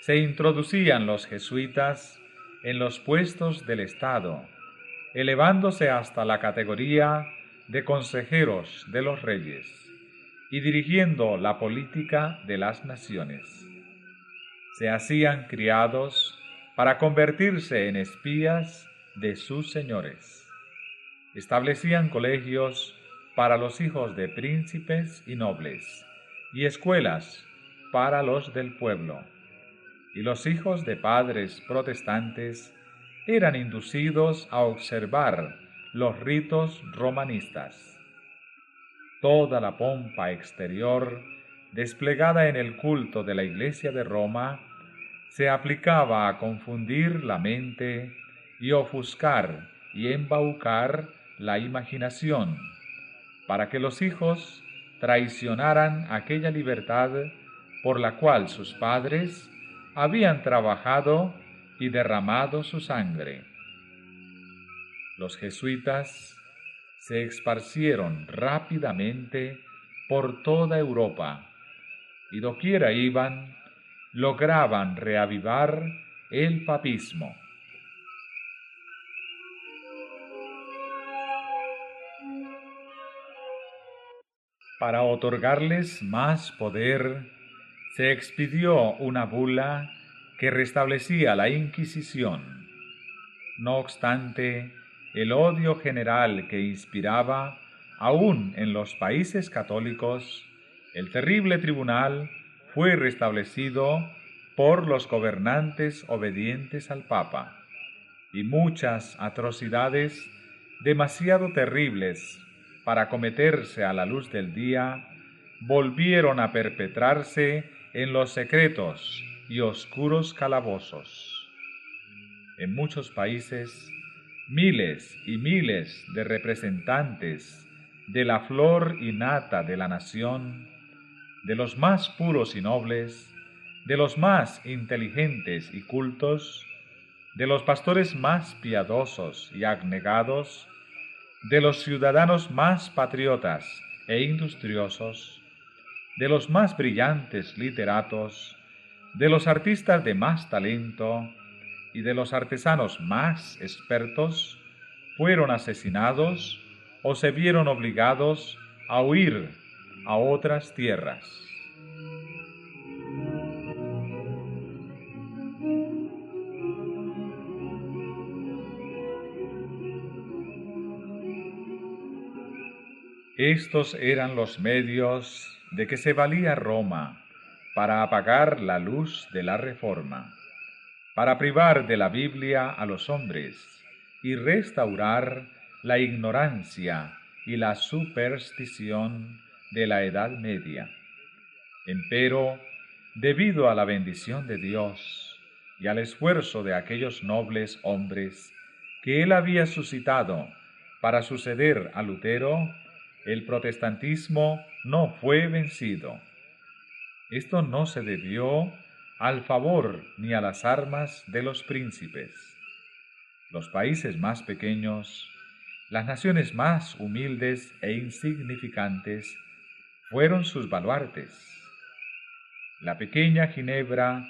se introducían los jesuitas en los puestos del Estado, elevándose hasta la categoría de consejeros de los reyes y dirigiendo la política de las naciones. Se hacían criados para convertirse en espías de sus señores. Establecían colegios para los hijos de príncipes y nobles y escuelas para los del pueblo. Y los hijos de padres protestantes eran inducidos a observar los ritos romanistas. Toda la pompa exterior desplegada en el culto de la Iglesia de Roma se aplicaba a confundir la mente y ofuscar y embaucar la imaginación, para que los hijos traicionaran aquella libertad por la cual sus padres habían trabajado y derramado su sangre. Los jesuitas se esparcieron rápidamente por toda Europa y doquiera iban lograban reavivar el papismo. Para otorgarles más poder, se expidió una bula que restablecía la Inquisición. No obstante, el odio general que inspiraba, aún en los países católicos, el terrible tribunal fue restablecido por los gobernantes obedientes al Papa, y muchas atrocidades demasiado terribles para cometerse a la luz del día volvieron a perpetrarse en los secretos y oscuros calabozos. En muchos países, miles y miles de representantes de la flor y nata de la nación de los más puros y nobles, de los más inteligentes y cultos, de los pastores más piadosos y abnegados, de los ciudadanos más patriotas e industriosos, de los más brillantes literatos, de los artistas de más talento y de los artesanos más expertos, fueron asesinados o se vieron obligados a huir a otras tierras. Estos eran los medios de que se valía Roma para apagar la luz de la reforma, para privar de la Biblia a los hombres y restaurar la ignorancia y la superstición de la Edad Media. Empero, debido a la bendición de Dios y al esfuerzo de aquellos nobles hombres que él había suscitado para suceder a Lutero, el protestantismo no fue vencido. Esto no se debió al favor ni a las armas de los príncipes. Los países más pequeños, las naciones más humildes e insignificantes, fueron sus baluartes. La pequeña Ginebra,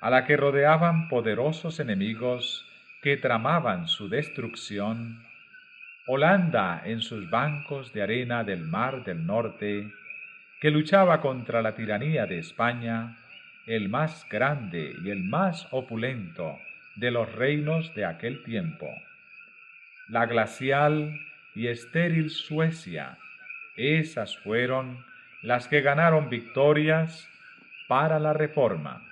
a la que rodeaban poderosos enemigos que tramaban su destrucción, Holanda en sus bancos de arena del Mar del Norte, que luchaba contra la tiranía de España, el más grande y el más opulento de los reinos de aquel tiempo. La glacial y estéril Suecia, esas fueron las que ganaron victorias para la reforma.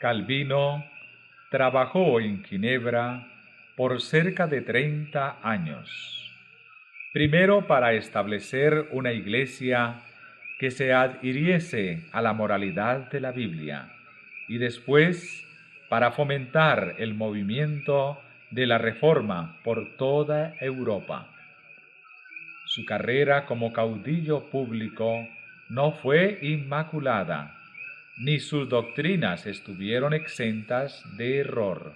Calvino trabajó en Ginebra por cerca de 30 años, primero para establecer una iglesia que se adhiriese a la moralidad de la Biblia y después para fomentar el movimiento de la reforma por toda Europa. Su carrera como caudillo público no fue inmaculada, ni sus doctrinas estuvieron exentas de error.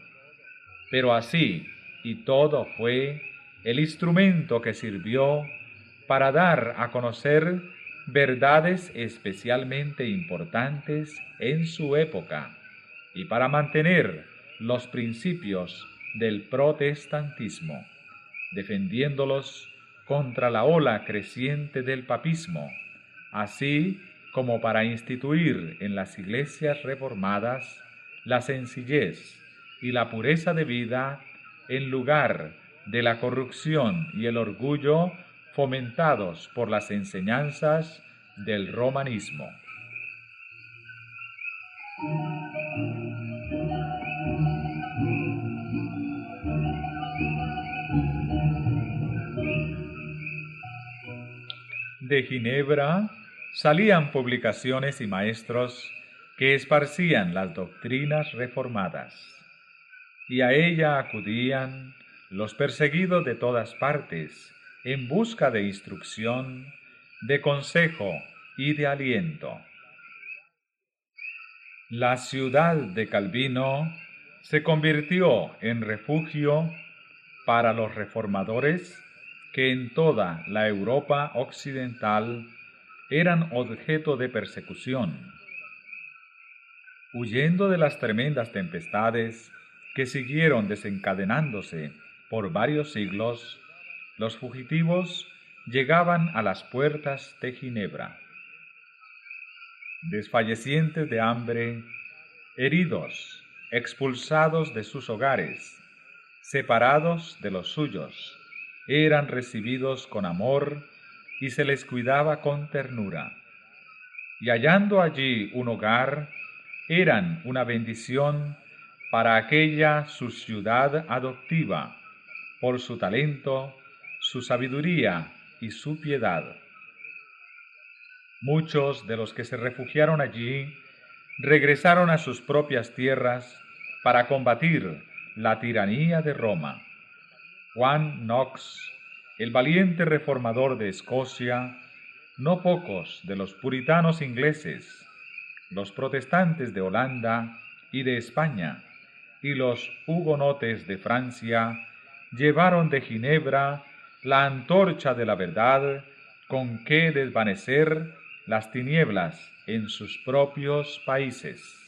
Pero así y todo fue el instrumento que sirvió para dar a conocer verdades especialmente importantes en su época y para mantener los principios del protestantismo, defendiéndolos contra la ola creciente del papismo, así como para instituir en las iglesias reformadas la sencillez y la pureza de vida en lugar de la corrupción y el orgullo fomentados por las enseñanzas del romanismo. De Ginebra salían publicaciones y maestros que esparcían las doctrinas reformadas, y a ella acudían los perseguidos de todas partes en busca de instrucción, de consejo y de aliento. La ciudad de Calvino se convirtió en refugio para los reformadores que en toda la Europa occidental eran objeto de persecución. Huyendo de las tremendas tempestades que siguieron desencadenándose por varios siglos, los fugitivos llegaban a las puertas de Ginebra. Desfallecientes de hambre, heridos, expulsados de sus hogares, separados de los suyos, eran recibidos con amor y se les cuidaba con ternura. Y hallando allí un hogar, eran una bendición para aquella su ciudad adoptiva, por su talento, su sabiduría y su piedad. Muchos de los que se refugiaron allí regresaron a sus propias tierras para combatir la tiranía de Roma. Juan Knox, el valiente reformador de Escocia, no pocos de los puritanos ingleses, los protestantes de Holanda y de España, y los hugonotes de Francia, llevaron de Ginebra la antorcha de la verdad con que desvanecer las tinieblas en sus propios países.